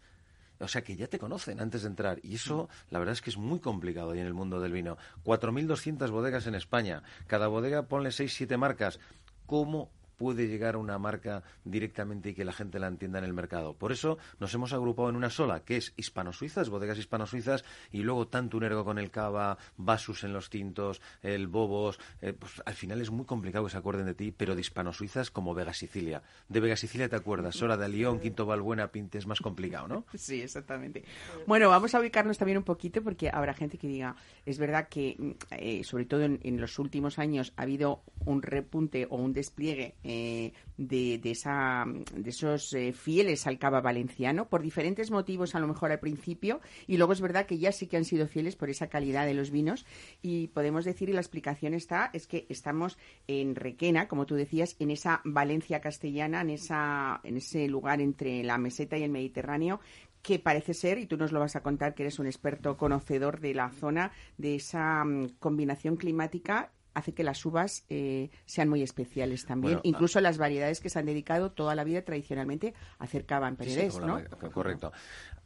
o sea que ya te conocen antes de entrar. Y eso, la verdad es que es muy complicado ahí en el mundo del vino. 4.200 bodegas en España. Cada bodega ponle 6, 7 marcas. ¿Cómo puede llegar a una marca directamente y que la gente la entienda en el mercado? Por eso nos hemos agrupado en una sola, que es hispano-suizas, bodegas hispano-suizas, y luego tanto un ergo con el cava, Basus en los tintos, el Bobos. eh, pues al final es muy complicado que se acuerden de ti, pero de hispano-suizas como Vega Sicilia. De Vega Sicilia te acuerdas, Sora de León, Quinto Valbuena, Pinte, es más complicado, ¿no? Sí, exactamente. Bueno, vamos a ubicarnos también un poquito porque habrá gente que diga, es verdad que mm, eh, sobre todo en, en los últimos años ha habido un repunte o un despliegue eh, de, de, esa, de esos eh, fieles al cava valenciano por diferentes motivos a lo mejor al principio y luego es verdad que ya sí que han sido fieles por esa calidad de los vinos y podemos decir y la explicación está es que estamos en Requena, como tú decías, en esa Valencia castellana, en esa en ese lugar entre la meseta y el Mediterráneo que parece ser, y tú nos lo vas a contar, que eres un experto conocedor de la zona, de esa mm, combinación climática hace que las uvas eh, sean muy especiales también. Bueno, Incluso las variedades que se han dedicado toda la vida tradicionalmente a hacer cava en Sí, sí, ¿no? la- correcto.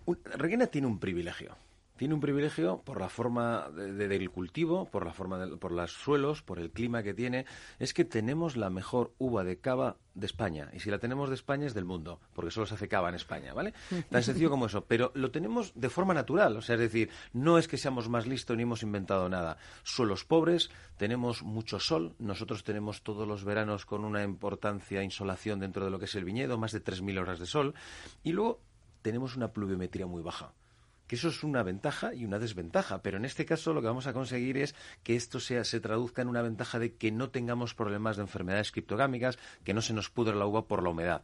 Un- Requena tiene un privilegio. Tiene un privilegio por la forma de- de- del cultivo, por la forma del- por los suelos, por el clima que tiene. Es que tenemos la mejor uva de cava de España. Y si la tenemos de España es del mundo, porque solo se hace cava en España, ¿vale? Tan sencillo como eso. Pero lo tenemos de forma natural. O sea, es decir, no es que seamos más listos ni hemos inventado nada. Suelos pobres, tenemos mucho sol. Nosotros tenemos todos los veranos con una importancia insolación dentro de lo que es el viñedo, más de 3.000 horas de sol. Y luego tenemos una pluviometría muy baja que eso es una ventaja y una desventaja, pero en este caso lo que vamos a conseguir es que esto sea, se traduzca en una ventaja de que no tengamos problemas de enfermedades criptogámicas, que no se nos pudre la uva por la humedad.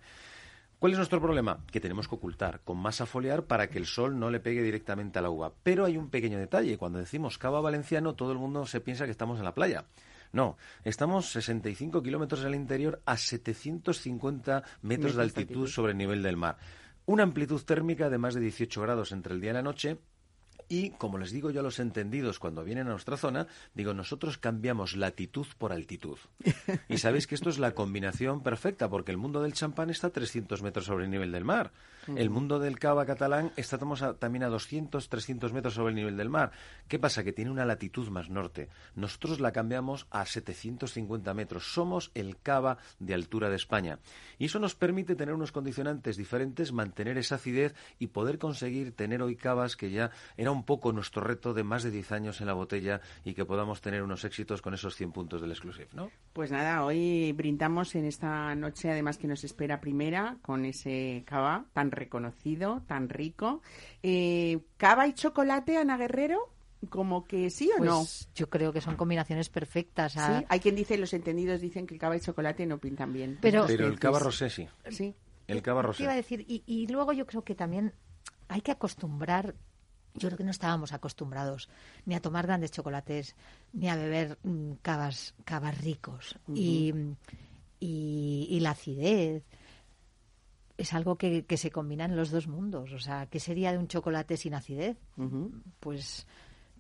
¿Cuál es nuestro problema? Que tenemos que ocultar con masa foliar para que el sol no le pegue directamente a la uva. Pero hay un pequeño detalle. Cuando decimos cava valenciano, todo el mundo se piensa que estamos en la playa. No, estamos 65 kilómetros al interior a 750 metros de altitud sobre el nivel del mar. Una amplitud térmica de más de 18 grados entre el día y la noche y, como les digo yo a los entendidos cuando vienen a nuestra zona, digo, nosotros cambiamos latitud por altitud. Y sabéis que esto es la combinación perfecta, porque el mundo del champán está a 300 metros sobre el nivel del mar. El mundo del cava catalán está también a 200, 300 metros sobre el nivel del mar. ¿Qué pasa? Que tiene una latitud más norte. Nosotros la cambiamos a 750 metros. Somos el cava de altura de España. Y eso nos permite tener unos condicionantes diferentes, mantener esa acidez y poder conseguir tener hoy cavas que ya era un poco nuestro reto de más de 10 años en la botella y que podamos tener unos éxitos con esos 100 puntos del Exclusive, ¿no? Pues nada, hoy brindamos en esta noche, además que nos espera primera, con ese cava tan reconocido, tan rico. Eh, ¿Cava y chocolate, Ana Guerrero? como que sí o pues no. Yo creo que son combinaciones perfectas. Sí, hay quien dice, los entendidos dicen que cava y chocolate no pintan bien. Pero, Pero el cava rosé sí. Sí. El cava rosé. iba a decir, y, y luego yo creo que también hay que acostumbrar yo creo que no estábamos acostumbrados ni a tomar grandes chocolates ni a beber mm, cavas, cavas ricos. y, y, y, la acidez es algo que, que, se combina en los dos mundos. O sea, ¿qué sería de un chocolate sin acidez? Pues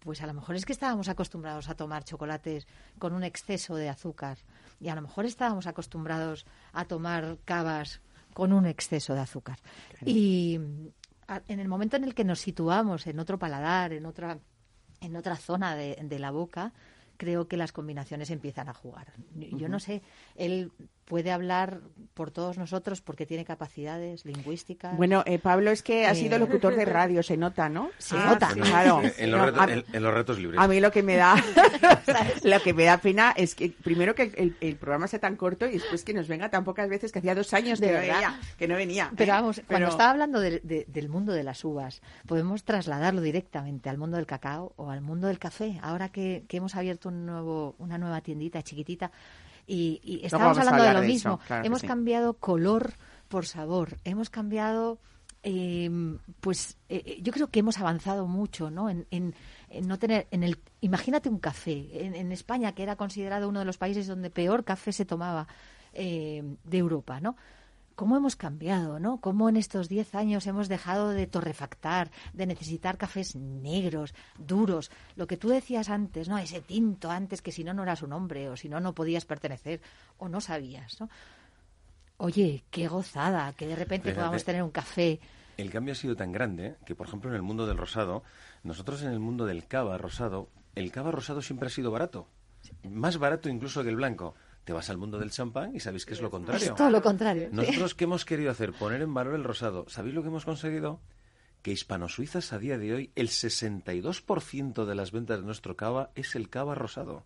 pues a lo mejor es que estábamos acostumbrados a tomar chocolates con un exceso de azúcar y a lo mejor estábamos acostumbrados a tomar cavas con un exceso de azúcar. Claro. Y en el momento en el que nos situamos en otro paladar, en otra, en otra zona de, de la boca, creo que las combinaciones empiezan a jugar. Yo uh -huh. no sé, él puede hablar por todos nosotros porque tiene capacidades lingüísticas. Bueno, eh, Pablo es que ha eh... sido locutor de radio, se nota, ¿no? Se ah, nota. Sí. Claro. En, los retos, en, en, los retos, libres. A mí lo que me da lo que me da pena es que primero que el, el, programa sea tan corto y después que nos venga tan pocas veces que hacía dos años de que, verdad. no venía, que no venía. Pero vamos, Pero... cuando estaba hablando de, de, del mundo de las uvas, podemos trasladarlo directamente al mundo del cacao o al mundo del café. Ahora que, que hemos abierto un nuevo, una nueva tiendita chiquitita y, y estábamos hablando de lo de mismo. Claro hemos sí. cambiado color por sabor, hemos cambiado, eh, pues eh, yo creo que hemos avanzado mucho, ¿no? En, en, en, no tener, en el, imagínate un café en, en, España que era considerado uno de los países donde peor café se tomaba eh, de Europa, ¿no? Cómo hemos cambiado, ¿no? Cómo en estos 10 años hemos dejado de torrefactar, de necesitar cafés negros, duros. Lo que tú decías antes, ¿no? Ese tinto antes que si no no eras un hombre o si no no podías pertenecer o no sabías, ¿no? Oye, qué gozada que de repente Fíjate, podamos tener un café. El cambio ha sido tan grande que, por ejemplo, en el mundo del rosado, nosotros en el mundo del cava rosado, el cava rosado siempre ha sido barato. Más barato incluso que el blanco te vas al mundo del champán y sabéis que es lo contrario. Es todo lo contrario. Nosotros, ¿qué hemos querido hacer? Poner en valor el rosado. ¿Sabéis lo que hemos conseguido? Que hispano-suizas a día de hoy, el 62% de las ventas de nuestro cava es el cava rosado.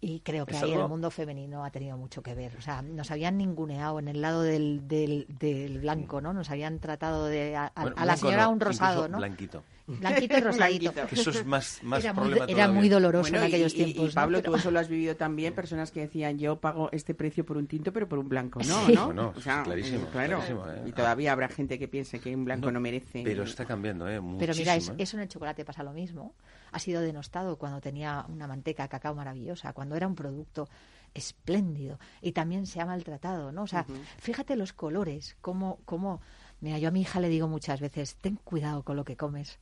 Y creo que ahí algo... el mundo femenino ha tenido mucho que ver. O sea, nos habían ninguneado en el lado del, del, del blanco, ¿no? Nos habían tratado de... A, bueno, a la señora no, un rosado, ¿no? Blanquito. Blanquito y rosadito. eso es más, más era, muy, era muy doloroso bueno, en aquellos y, tiempos. Y, y Pablo, ¿no? tú eso lo has vivido también, personas que decían, yo pago este precio por un tinto, pero por un blanco, ¿no? Sí. ¿no? Bueno, o sea, clarísimo, claro. clarísimo ¿eh? Y todavía habrá gente que piense que un blanco no, no merece. Pero está cambiando, ¿eh? Muchísimo, pero mira, es, ¿eh? eso en el chocolate pasa lo mismo. Ha sido denostado cuando tenía una manteca cacao maravillosa, cuando era un producto espléndido y también se ha maltratado, ¿no? O sea, uh -huh. fíjate los colores, cómo, cómo... Mira, yo a mi hija le digo muchas veces, ten cuidado con lo que comes,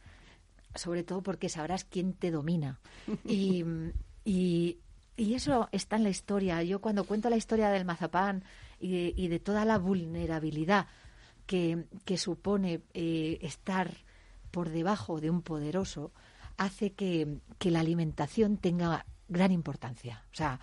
sobre todo porque sabrás quién te domina. Y, y, y, eso está en la historia. Yo cuando cuento la historia del mazapán y de, y de toda la vulnerabilidad que, que supone eh, estar por debajo de un poderoso, hace que, que la alimentación tenga gran importancia. O sea,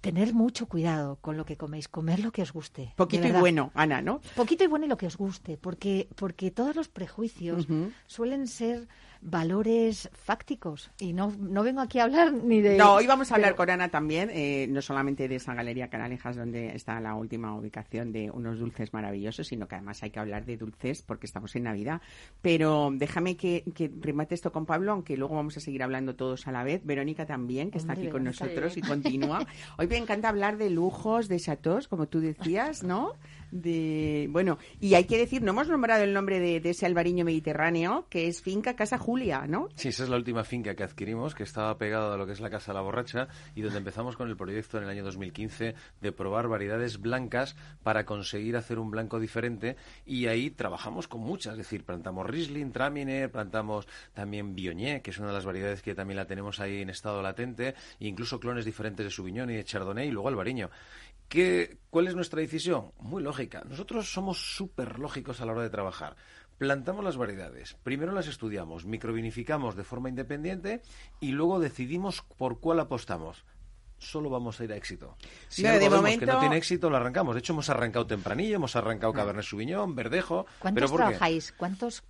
tener mucho cuidado con lo que coméis, comer lo que os guste. Poquito y bueno, Ana, ¿no? Poquito y bueno y lo que os guste, porque, porque todos los prejuicios uh -huh. suelen ser valores fácticos. Y no, no vengo aquí a hablar ni de... No, hoy vamos a hablar pero... con Ana también, eh, no solamente de esa galería Canalejas donde está la última ubicación de unos dulces maravillosos, sino que además hay que hablar de dulces porque estamos en Navidad. Pero déjame que, que remate esto con Pablo, aunque luego vamos a seguir hablando todos a la vez. Verónica también, que está aquí con nosotros y continúa. Hoy me encanta hablar de lujos, de chateaux, como tú decías, ¿no? De bueno y hay que decir no hemos nombrado el nombre de, ese albariño mediterráneo que es finca Casa Julia no sí esa es la última finca que adquirimos que estaba pegada a lo que es la Casa La Borracha y donde empezamos con el proyecto en el año 2015 de probar variedades blancas para conseguir hacer un blanco diferente y ahí trabajamos con muchas. Es decir plantamos Riesling Traminer plantamos también Biogné que es una de las variedades que también la tenemos ahí en estado latente e incluso clones diferentes de Sauvignon y de Chardonnay y luego albariño ¿Qué, ¿Cuál es nuestra decisión? Muy lógica. Nosotros somos súper lógicos a la hora de trabajar. Plantamos las variedades, primero las estudiamos, microvinificamos de forma independiente y luego decidimos por cuál apostamos solo vamos a ir a éxito. Si algo vemos que no tiene éxito, lo arrancamos. De hecho, hemos arrancado tempranillo, hemos arrancado Cabernet Sauvignon, Verdejo. ¿Cuántos trabajáis? ¿Cuántos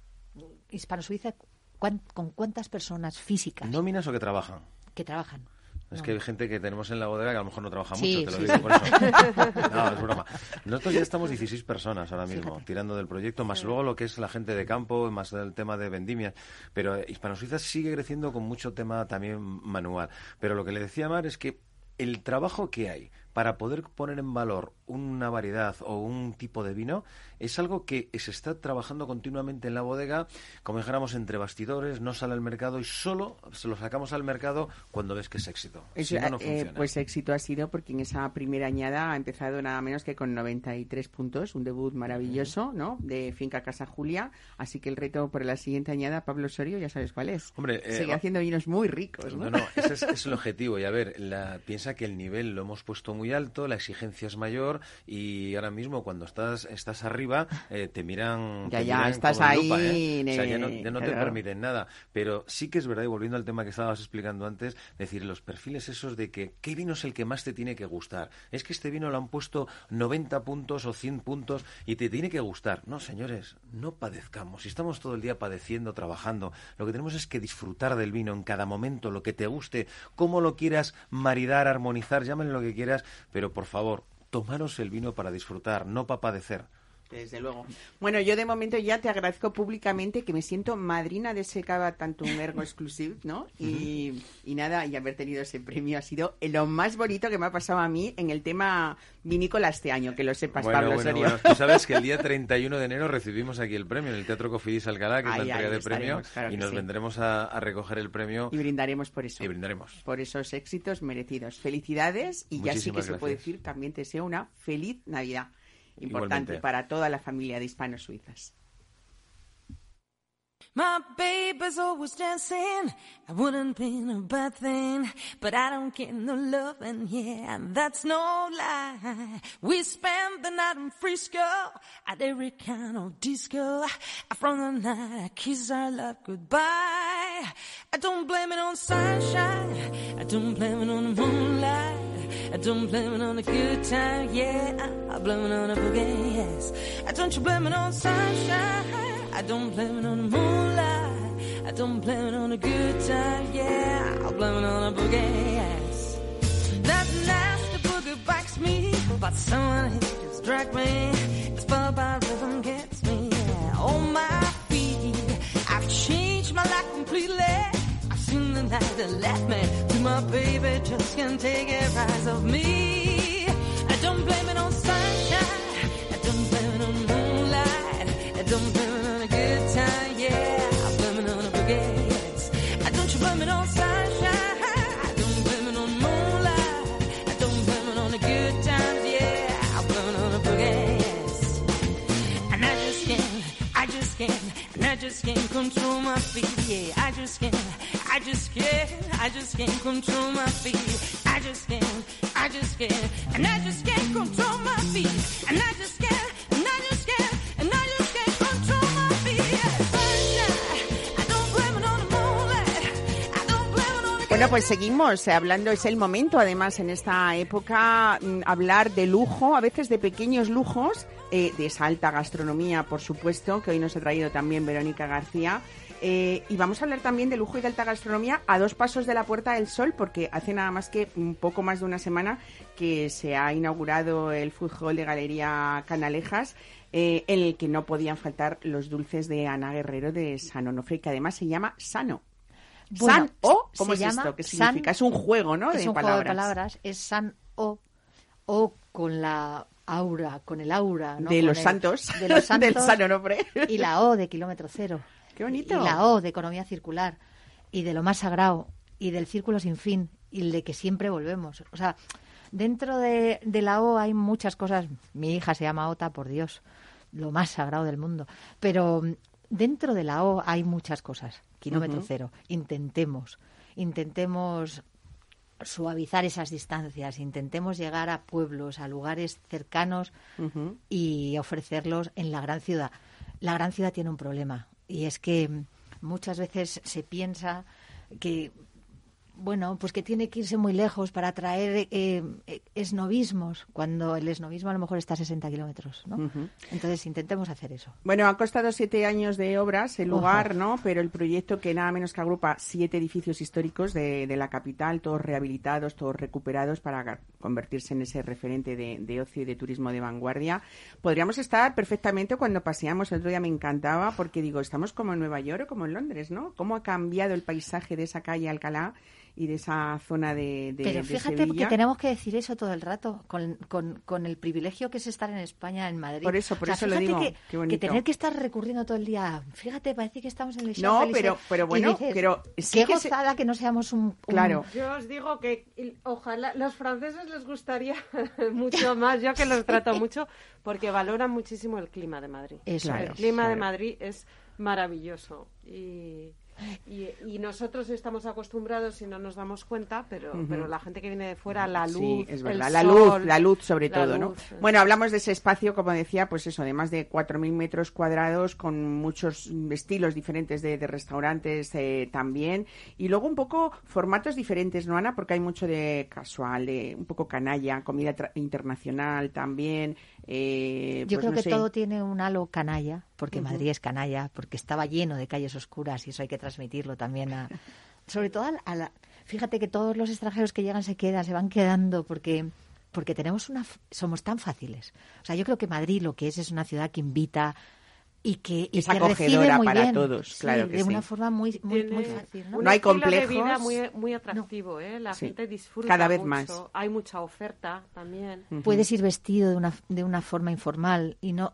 hispano-suiza? ¿Con cuántas personas físicas? ¿Nóminas o que trabajan? Que trabajan. Es que hay gente que tenemos en la bodega que a lo mejor no trabaja mucho, te lo digo por eso. No, es broma. Nosotros ya estamos 16 personas ahora mismo tirando del proyecto, más luego lo que es la gente de campo, más el tema de vendimias. Pero Hispano Suiza sigue creciendo con mucho tema también manual. Pero lo que le decía Mar es que el trabajo que hay para poder poner en valor una variedad o un tipo de vino es algo que se está trabajando continuamente en la bodega, como dijéramos, entre bastidores, no sale al mercado y solo se lo sacamos al mercado cuando ves que es éxito. Eh, pues éxito ha sido porque en esa primera añada ha empezado nada menos que con 93 puntos, un debut maravilloso, ¿no? De Finca Casa Julia. Así que el reto por la siguiente añada, Pablo Osorio, ya sabes cuál es. Hombre, eh, Sigue haciendo vinos muy ricos, ¿no? No, no, ese es, el objetivo. Y a ver, la, piensa que el nivel lo hemos puesto muy alto, la exigencia es mayor y ahora mismo cuando estás, estás arriba eh, te miran. Ya, ya, estás ahí. ¿eh? O sea, ya no, te permiten nada. Pero sí que es verdad, y volviendo al tema que estabas explicando antes, decir, los perfiles esos de que qué vino es el que más te tiene que gustar. Es que este vino lo han puesto 90 puntos o 100 puntos y te tiene que gustar. No, señores, no padezcamos. Si estamos todo el día padeciendo, trabajando, lo que tenemos es que disfrutar del vino en cada momento, lo que te guste, cómo lo quieras maridar, armonizar, llámale lo que quieras, pero por favor, tomaros el vino para disfrutar, no para padecer. Desde luego. Bueno, yo de momento ya te agradezco públicamente que me siento madrina de ese Cava Tanto un Ergo Exclusive, ¿no? Y, nada, y haber tenido ese premio ha sido lo más bonito que me ha pasado a mí en el tema vinícola este año, que lo sepas, Pablo bueno, Bueno, tú sabes que el día 31 de enero recibimos aquí el premio en el Teatro Cofidis Alcalá, que es la entrega de premio, y nos vendremos a, recoger el premio. Y brindaremos por eso. Y brindaremos. Por esos éxitos merecidos. Felicidades y ya sí que se puede decir, también te deseo una feliz Navidad importante para toda la familia de hispanos suizas. My baby's always dancing. I wouldn't be a bad thing, but I don't get no loving, yeah, that's no lie. We spent the night in Frisco at every kind of disco. From the night I kiss our love goodbye. I don't blame it on sunshine. I don't blame it on the moonlight. I don't blame it on a good time, yeah. I blame it on a boogie, yes. I don't you blame it on sunshine. I don't blame it on the moonlight. I don't blame it on a good time, yeah. I blame it on a boogie, yes. That nasty boogie bites me, but someone hit just drag me. This bye rhythm gets me, yeah. On my feet, I've changed my life completely in the night that left me my baby just can't take a rise of me. I don't blame it on sunshine. I don't blame it on moonlight. I don't blame it on a good time. Yeah, I blame it on a boogie. I don't you blame it on sunshine. I don't blame it on moonlight. I don't blame it on a good time. Yeah, I blame it on a boogie. And I just can't, I just can't, and I just can't control my feet. Yeah, I just can't. I just can't, I just can't control my feet. I just can't, I just can't, and I just can't control my feet. And I just can't, and I just can't, and I just can't control my feet. Bueno, pues seguimos hablando, es el momento además en esta época mm, hablar de lujo, a veces de pequeños lujos, eh, de esa alta gastronomía, por supuesto, que hoy nos ha traído también Verónica García. Eh, y vamos a hablar también de lujo y de alta gastronomía a dos pasos de la Puerta del Sol, porque hace nada más que un poco más de una semana que se ha inaugurado el Food Hall de Galería Canalejas. Eh, en el que no podían faltar los dulces de Ana Guerrero de San Onofre, que además se llama Sano. San o, ¿cómo es esto? ¿Qué significa? es un juego, ¿no? Es un juego de palabras. Es San O, o con la aura, con el aura ¿no? De Con los el- santos. de los santos Del San Onofre. y la O de kilómetro cero. Qué bonito. Y la O de economía circular y de lo más sagrado y del círculo sin fin y el de que siempre volvemos. O sea, dentro de, de la O hay muchas cosas. Mi hija se llama Ota, por Dios, lo más sagrado del mundo. Pero mm, dentro de la O hay muchas cosas. Kilómetro cero. Intentemos, intentemos suavizar esas distancias, intentemos llegar a pueblos, a lugares cercanos y ofrecerlos en la gran ciudad. La gran ciudad tiene un problema y es que muchas veces se piensa que bueno, pues que tiene que irse muy lejos para atraer eh, eh, esnovismos, cuando el esnovismo a lo mejor está a 60 kilómetros, ¿no? Entonces intentemos hacer eso. Bueno, ha costado siete años de obras el lugar, ¿no? Pero el proyecto que nada menos que agrupa siete edificios históricos de, de la capital, todos rehabilitados, todos recuperados para convertirse en ese referente de, de ocio y de turismo de vanguardia. Podríamos estar perfectamente cuando paseamos, el otro día me encantaba porque digo, estamos como en Nueva York o como en Londres, ¿no? ¿Cómo ha cambiado el paisaje de esa calle Alcalá y de esa zona de, de Pero de fíjate Sevilla? porque tenemos que decir eso todo el rato, con, con- con el privilegio que es estar en España, en Madrid. Por eso, por O sea, eso lo digo, Que, qué que bonito. tener que estar recurriendo todo el día, fíjate, parece que estamos en el No, pero- pero bueno, dices, pero sí qué que se- gozada que no seamos un... un- Claro. Yo os digo que ojalá los franceses les gustaría mucho más, yo que los trato mucho, porque valoran muchísimo el clima de Madrid. Eso el es, clima de claro. Madrid es maravilloso y, y, y nosotros estamos acostumbrados y no nos damos cuenta, pero, pero la gente que viene de fuera, la luz, Sí, es el verdad. La sol, luz, la luz sobre la todo, ¿no? luz. Bueno, hablamos de ese espacio, como decía, pues eso, de más de 4.000 metros cuadrados con muchos estilos diferentes de, de restaurantes eh, también. Y luego un poco formatos diferentes, ¿no, Ana? Porque hay mucho de casual, de un poco canalla, comida tra- internacional también. Eh, Yo pues creo no que sé. todo tiene un halo canalla, porque Madrid es canalla, porque estaba lleno de calles oscuras y eso hay que transmitirlo también a... Sobre todo a la-. Fíjate que todos los extranjeros que llegan se quedan, se van quedando porque porque tenemos una somos tan fáciles. O sea, yo creo que Madrid lo que es es una ciudad que invita y que, y Es que acogedora muy para bien. todos, Sí, claro que de una sí. forma muy muy, muy fácil, ¿no? un No hay complejos. de vida muy, muy atractivo, ¿eh? La Sí. gente disfruta Cada vez mucho. más. Hay mucha oferta también. puedes ir vestido de una, de una forma informal y no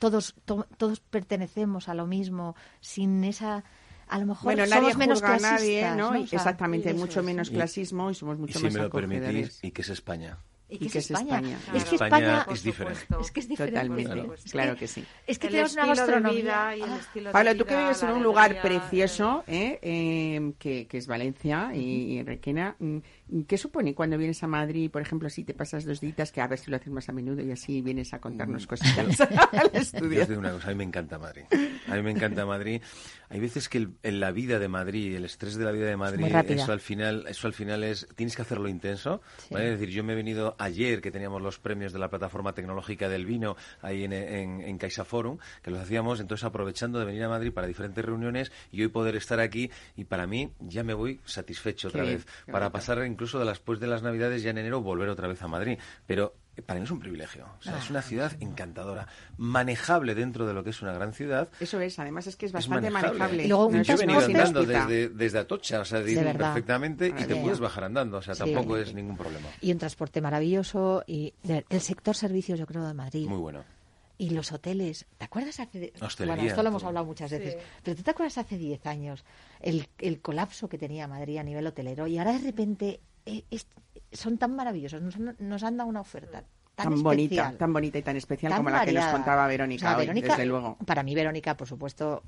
todos to- todos pertenecemos a lo mismo sin esa a lo mejor Bueno, somos nadie menos juzga a clasistas nadie, ¿no? ¿no? Y O sea, Exactamente, hay mucho es. menos Y- clasismo y somos Y mucho si más me lo permitís, y que es España. Y y es es España, España. es que España España es diferente. es que es diferente Totalmente, claro que sí. es que el tenemos una gastronomía vida y el Ah, estilo de Pablo, tú que vida, vives en un lugar alegría, precioso, ¿eh? Eh, que, que es Valencia y, y Requena, mm, ¿qué supone cuando vienes a Madrid, por ejemplo, si te pasas dos días, que a ver si lo haces más a menudo y así vienes a contarnos cositas al Yo estudio? os digo una cosa, a mí me encanta Madrid. A mí me encanta Madrid. Hay veces que el- en la vida de Madrid, el estrés de la vida de Madrid, eso al final, eso al final es, tienes que hacerlo intenso. ¿vale? Es decir, yo me he venido ayer que teníamos los premios de la plataforma tecnológica del vino ahí en, en, en Caixa Forum, que los hacíamos, entonces aprovechando de venir a Madrid para diferentes reuniones y hoy poder estar aquí y para mí ya me voy satisfecho otra vez. para bonito. pasar incluso de después de las Navidades ya en enero volver otra vez a Madrid. Pero para mí es un privilegio. O sea, es una ciudad encantadora, manejable dentro de lo que es una gran ciudad. Eso es, además es que es Es bastante manejable. manejable. Y luego No Yo he venido transporte- andando desde, desde Atocha, o sea, de- perfectamente, y te puedes bajar andando, o sea, Sí. tampoco es ningún problema. y un transporte maravilloso y el sector servicios yo creo de Madrid Muy bueno. y los hoteles. ¿Te acuerdas hace.? Hostelería, bueno, esto lo hemos hablado muchas veces. Sí. Pero ¿tú te acuerdas hace 10 años el, el colapso que tenía Madrid a nivel hotelero? Y ahora de repente eh, es- son tan maravillosos. Nos han, nos han dado una oferta tan, Tan bonita, tan bonita y tan especial tan como la que nos contaba Verónica O sea, hoy, Verónica, desde luego. Para mí, Verónica, por supuesto.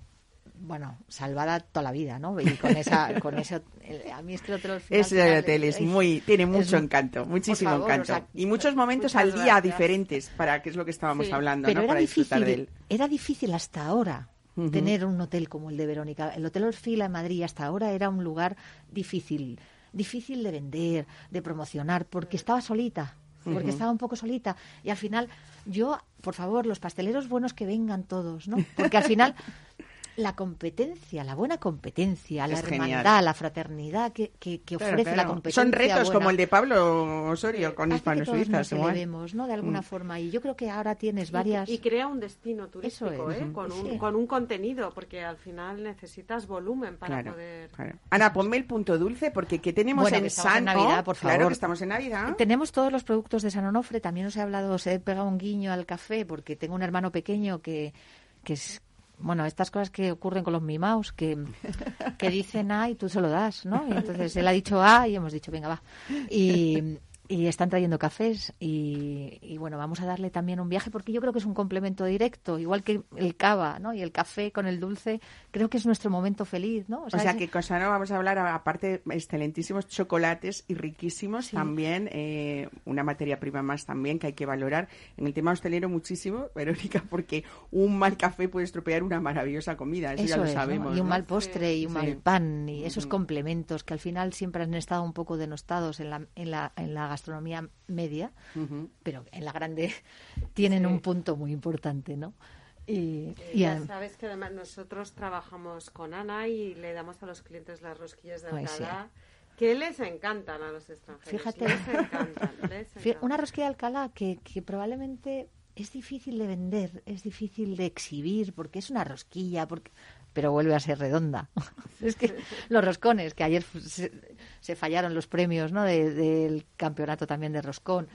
Bueno, salvada toda la vida, ¿no? Y con esa, con ese, el- a mí es que el hotel al final- Ese hotel es muy, tiene mucho es- encanto, muchísimo favor, encanto. o sea, y muchos momentos al día gracias. diferentes, para que es lo que estábamos Sí, hablando, pero ¿no? era Para disfrutar difícil, de él. era difícil hasta ahora tener un hotel como el de Verónica. El Hotel Orfila en Madrid hasta ahora era un lugar difícil, difícil de vender, de promocionar, porque estaba solita, porque estaba un poco solita. Y al final, yo, por favor, los pasteleros buenos que vengan todos, ¿no? Porque al final la competencia, la buena competencia, la genial. hermandad, la fraternidad que, que, que Claro, ofrece la claro. competencia. Son retos buena, como el de Pablo Osorio con hace que Hispano todos Suiza. nos elevemos, ¿no? De alguna forma. Y yo creo que ahora tienes varias... Y, y crea un destino turístico, es. ¿eh? Con, un, Sí. con un contenido, porque al final necesitas volumen para Claro, poder... claro. Ana, ponme el punto dulce porque ¿qué tenemos Bueno, en que estamos en? Navidad, por Claro favor. que estamos en Navidad. Tenemos todos los productos de San Onofre. También os he hablado, os he pegado un guiño al café porque tengo un hermano pequeño que, que es, bueno, estas cosas que ocurren con los mimaos, que, que dicen A y tú se lo das, ¿no? Y entonces él ha dicho A y hemos dicho, venga, va. Y, y están trayendo cafés y, y, bueno, vamos a darle también un viaje porque yo creo que es un complemento directo, igual que el cava, ¿no? Y el café con el dulce, creo que es nuestro momento feliz, ¿no? O sea que con Sano vamos a hablar, aparte, excelentísimos chocolates y riquísimos también, eh, una materia prima más también que hay que valorar. En el tema hostelero muchísimo, Verónica, porque un mal café puede estropear una maravillosa comida, eso, ya lo es, ¿no? sabemos. Y un ¿no? mal postre y un Sí. mal pan y esos complementos que al final siempre han estado un poco denostados en la, en la, en la gastronomía media, pero en la grande tienen un punto muy importante, ¿no? Y, y ya sabes que además nosotros trabajamos con Ana y le damos a los clientes las rosquillas de Ay, sí. Alcalá, que les encantan a los extranjeros. Fíjate. Les encantan, les Fí- encantan. Una rosquilla de Alcalá que, que probablemente es difícil de vender, es difícil de exhibir, porque es una rosquilla, porque pero vuelve a ser redonda. es que los roscones, que ayer se, se fallaron los premios ¿no? de- del campeonato también de roscón,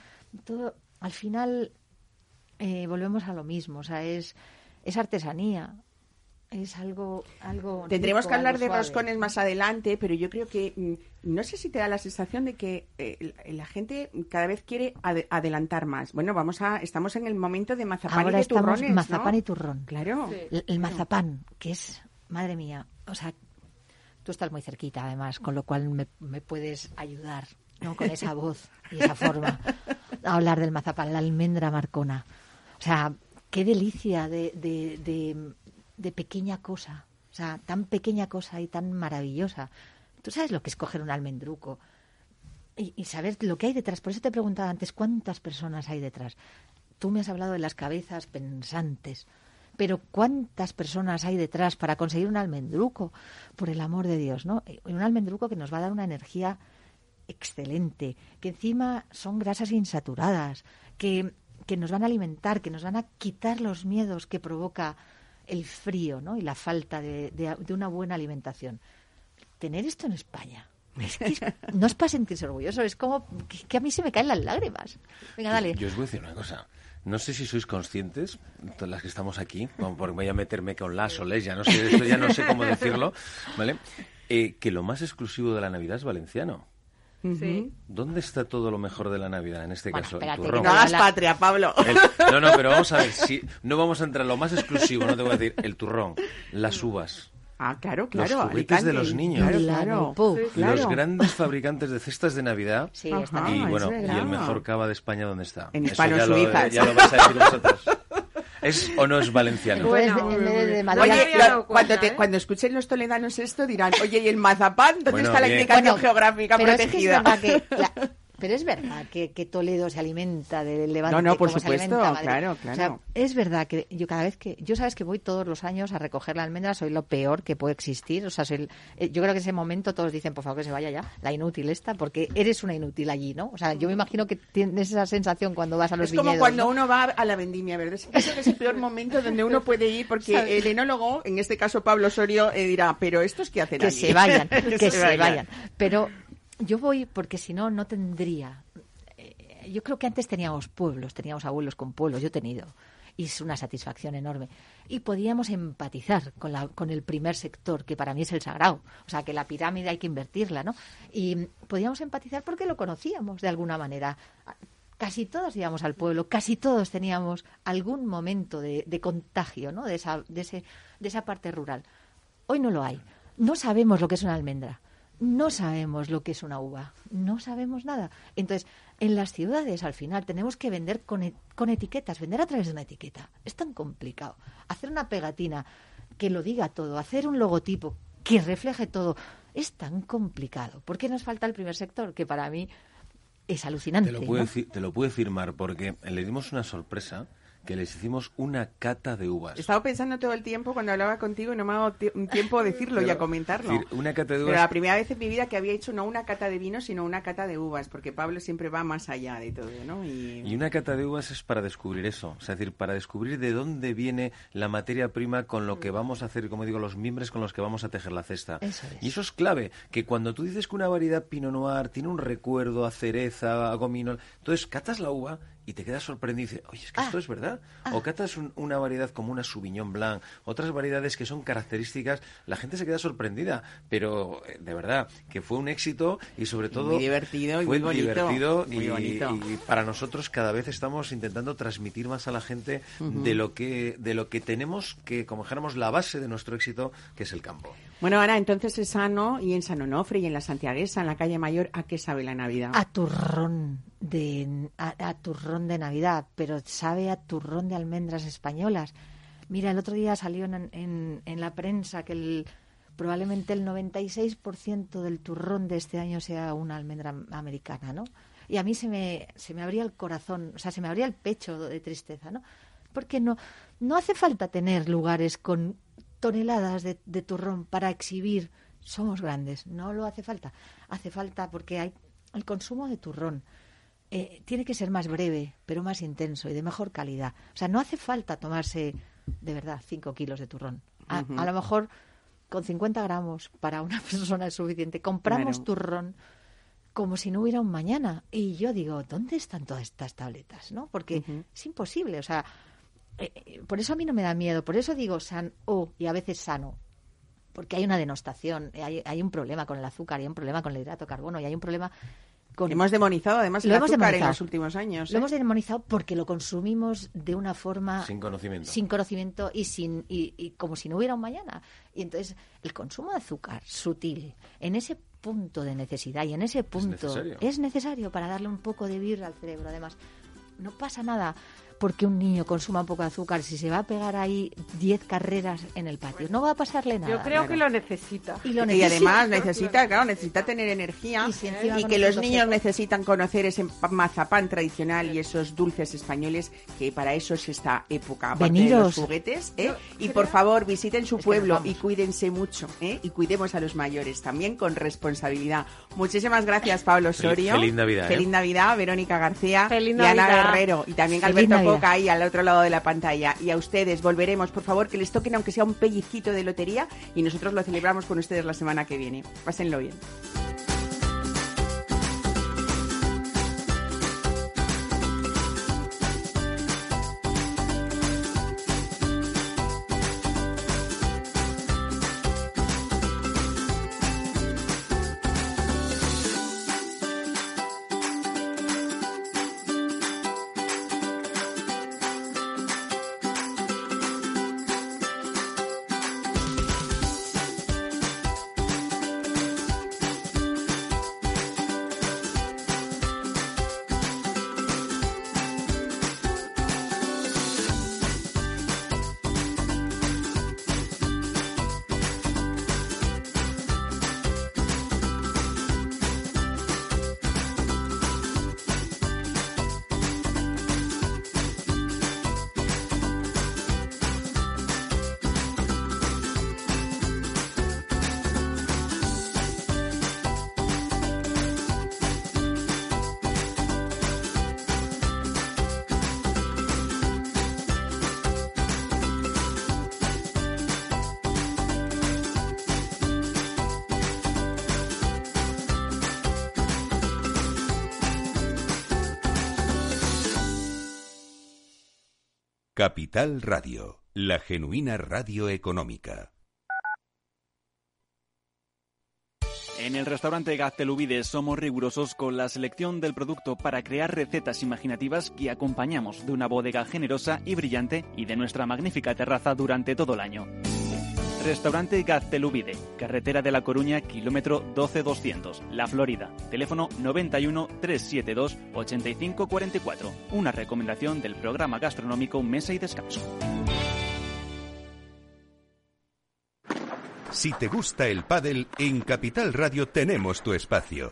todo, al final eh, volvemos a lo mismo, o sea, es, es artesanía, es algo... algo Tendremos rico, que hablar algo de suave. roscones más adelante, pero yo creo que mm, no sé si te da la sensación de que eh, la- gente cada vez quiere ade- adelantar más. Bueno, vamos a estamos en el momento de mazapán Ahora y de estamos turrones, mazapán ¿no? y turrón. Claro. Sí. El, el mazapán, que es, madre mía, o sea, tú estás muy cerquita además, con lo cual me, me puedes ayudar, ¿no? Con esa voz y esa forma a hablar del mazapán, la almendra marcona. O sea, qué delicia de, de, de, pequeña cosa, o sea, tan pequeña cosa y tan maravillosa. Tú sabes lo que es coger un almendruco y, y saber lo que hay detrás. Por eso te preguntaba antes cuántas personas hay detrás. Tú me has hablado de las cabezas pensantes, pero ¿cuántas personas hay detrás para conseguir un almendruco? Por el amor de Dios, ¿no? Y Un almendruco que nos va a dar una energía excelente, que encima son grasas insaturadas, que, que nos van a alimentar, que nos van a quitar los miedos que provoca el frío ¿no? y la falta de, de- de una buena alimentación. Tener esto en España. Es que es- no es para sentirse orgulloso, es como que, que a mí se me caen las lágrimas. Venga, dale. Yo os voy a decir una cosa. No sé si sois conscientes, todas las que estamos aquí, porque voy a meterme con las o les, ya no sé, esto ya no sé cómo decirlo, ¿vale? Eh, que lo más exclusivo de la Navidad es valenciano. Sí. ¿Dónde está todo lo mejor de la Navidad en este Bueno, caso? espérate, el turrón. No hagas patria, Pablo. El- no, no, pero vamos a ver, si no vamos a entrar en lo más exclusivo, no te voy a decir el turrón, las uvas, Ah, claro, Los claro. juguetes de los niños. Claro, La claro. Los grandes fabricantes de cestas de Navidad Sí, Ajá. está y es bueno, y el mejor cava de España, ¿dónde está? En Eso Hispano ya ya lo vais a decir vosotros. ¿Es o no es valenciano? Entonces, Bueno, en vez de me Oye, lo- cuando, te- ¿eh? cuando escuchen los toledanos esto dirán, oye, ¿y el mazapán? ¿Dónde Bueno, está la bien. indicación Bueno, geográfica pero es que es pero es verdad que, que Toledo se alimenta del Levante No, no, por como se supuesto, alimenta Madrid. claro, O sea, claro. es verdad que yo cada vez que yo sabes que voy todos los años a recoger la almendra soy lo peor que puede existir o sea soy el- eh, yo creo que en ese momento todos dicen por favor que se vaya ya la inútil esta porque eres una inútil allí no o sea yo me imagino que tienes esa sensación cuando vas a los Es como viñedos cuando ¿no? uno va a la vendimia, ¿verdad? Es- Creo que es el peor momento donde uno puede ir porque ¿Sabes? el enólogo, en este caso Pablo Osorio, eh, dirá, pero ¿estos qué hacen que aquí?". se vayan, que, se, vayan. Pero yo voy porque si no, no tendría. eh, Yo creo que antes teníamos pueblos, teníamos abuelos con pueblos, yo he tenido. Y es una satisfacción enorme. Y podíamos empatizar con, la, con el primer sector, que para mí es el sagrado. O sea, que la pirámide hay que invertirla, ¿no? Y podíamos empatizar porque lo conocíamos de alguna manera. Casi todos íbamos al pueblo, casi todos teníamos algún momento de, de contagio, ¿no? De esa, de, ese, de esa parte rural. Hoy no lo hay. No sabemos lo que es una almendra. No sabemos lo que es una uva. No sabemos nada. Entonces, en las ciudades, al final, tenemos que vender con, e- con etiquetas, vender a través de una etiqueta. Es tan complicado. Hacer una pegatina que lo diga todo, hacer un logotipo que refleje todo, es tan complicado. ¿Por qué nos falta el primer sector? Que para mí es alucinante. Te lo, puedo ¿no? te lo puedo firmar porque le dimos una sorpresa que les hicimos una cata de uvas. He estado pensando todo el tiempo cuando hablaba contigo y no me ha dado un tiempo a decirlo y a comentarlo. Decir, una cata de Pero uvas la primera vez en mi vida que había hecho no una cata de vino, sino una cata de uvas, porque Pablo siempre va más allá de todo, ¿no? Y, Y una cata de uvas es para descubrir eso, es decir, para descubrir de dónde viene la materia prima con lo que vamos a hacer, como digo, los miembros con los que vamos a tejer la cesta. Eso es. Y eso es clave, que cuando tú dices que una variedad Pinot Noir tiene un recuerdo a cereza, a gominol, entonces catas la uva y te quedas sorprendido y dices, oye, es que esto es verdad. O catas un- una variedad como una Sauvignon Blanc, otras variedades que son características, la gente se queda sorprendida, pero eh, de verdad que fue un éxito y sobre todo muy divertido y fue muy bonito, divertido muy y- bonito. y para nosotros cada vez estamos intentando transmitir más a la gente de lo que de lo que tenemos que como dijéramos la base de nuestro éxito que es el campo Bueno, ahora entonces es sano y en San Onofre y en la Santiaguesa, en la calle Mayor, ¿a qué sabe la Navidad? a turrón de a, a turrón de Navidad, pero sabe a turrón de almendras españolas. Mira, el otro día salió en, en- en la prensa que el, probablemente el 96% del turrón de este año sea una almendra americana, ¿no? Y a mí se me, se me abría el corazón, o sea, se me abría el pecho de tristeza, ¿no? Porque no, no hace falta tener lugares con toneladas de, de turrón para exhibir. Somos grandes, no lo hace falta. Hace falta porque hay el consumo de turrón. Eh, tiene que ser más breve, pero más intenso y de mejor calidad. O sea, no hace falta tomarse, de verdad, 5 kilos de turrón. A, a lo mejor con 50 gramos para una persona es suficiente. Compramos turrón como si no hubiera un mañana. Y yo digo, ¿dónde están todas estas tabletas? ¿no? Porque es imposible. O sea, eh, eh, por eso a mí no me da miedo. Por eso digo san o y a veces sano. Porque hay una denostación, eh, hay, hay un problema con el azúcar, hay un problema con el hidrato de carbono y hay un problema con... Hemos demonizado además el Lo hemos azúcar en demonizado. los últimos años. Lo ¿eh? hemos demonizado porque lo consumimos de una forma sin conocimiento sin conocimiento y sin y, y como si no hubiera un mañana. Y entonces el consumo de azúcar sutil en ese punto de necesidad y en ese punto necesario. es necesario para darle un poco de birra al cerebro. Además, no pasa nada porque un niño consuma un poco de azúcar si se va a pegar ahí 10 carreras en el patio. No va a pasarle nada. Yo creo que lo necesita. Y, lo Y necesita. además necesita, claro, necesita tener energía Y si y que los niños seco. necesitan conocer ese mazapán tradicional y esos dulces españoles que para eso es esta época, aparte de Venidos. los juguetes. ¿eh? Y por favor visiten su Es pueblo y cuídense mucho ¿eh? y cuidemos a los mayores también con responsabilidad. Muchísimas gracias Pablo Feliz- Osorio. feliz Navidad, ¿eh? Feliz Navidad, Verónica García Feliz y Ana. Guerrero y también Feliz Alberto Navidad. Coca ahí al otro lado de la pantalla. Y a ustedes volveremos, por favor, que les toquen aunque sea un pellizquito de lotería y nosotros lo celebramos con ustedes la semana que viene. Pásenlo bien. Capital Radio, la genuina radio económica. En el restaurante Gaztelubides somos rigurosos con la selección del producto para crear recetas imaginativas que acompañamos de una bodega generosa y brillante y de nuestra magnífica terraza durante todo el año. Restaurante Gaztelubide, carretera de La Coruña, kilómetro 12200, La Florida. Teléfono 91 372 8544. Una recomendación del programa gastronómico Mesa y Descanso. Si te gusta el pádel, en Capital Radio tenemos tu espacio.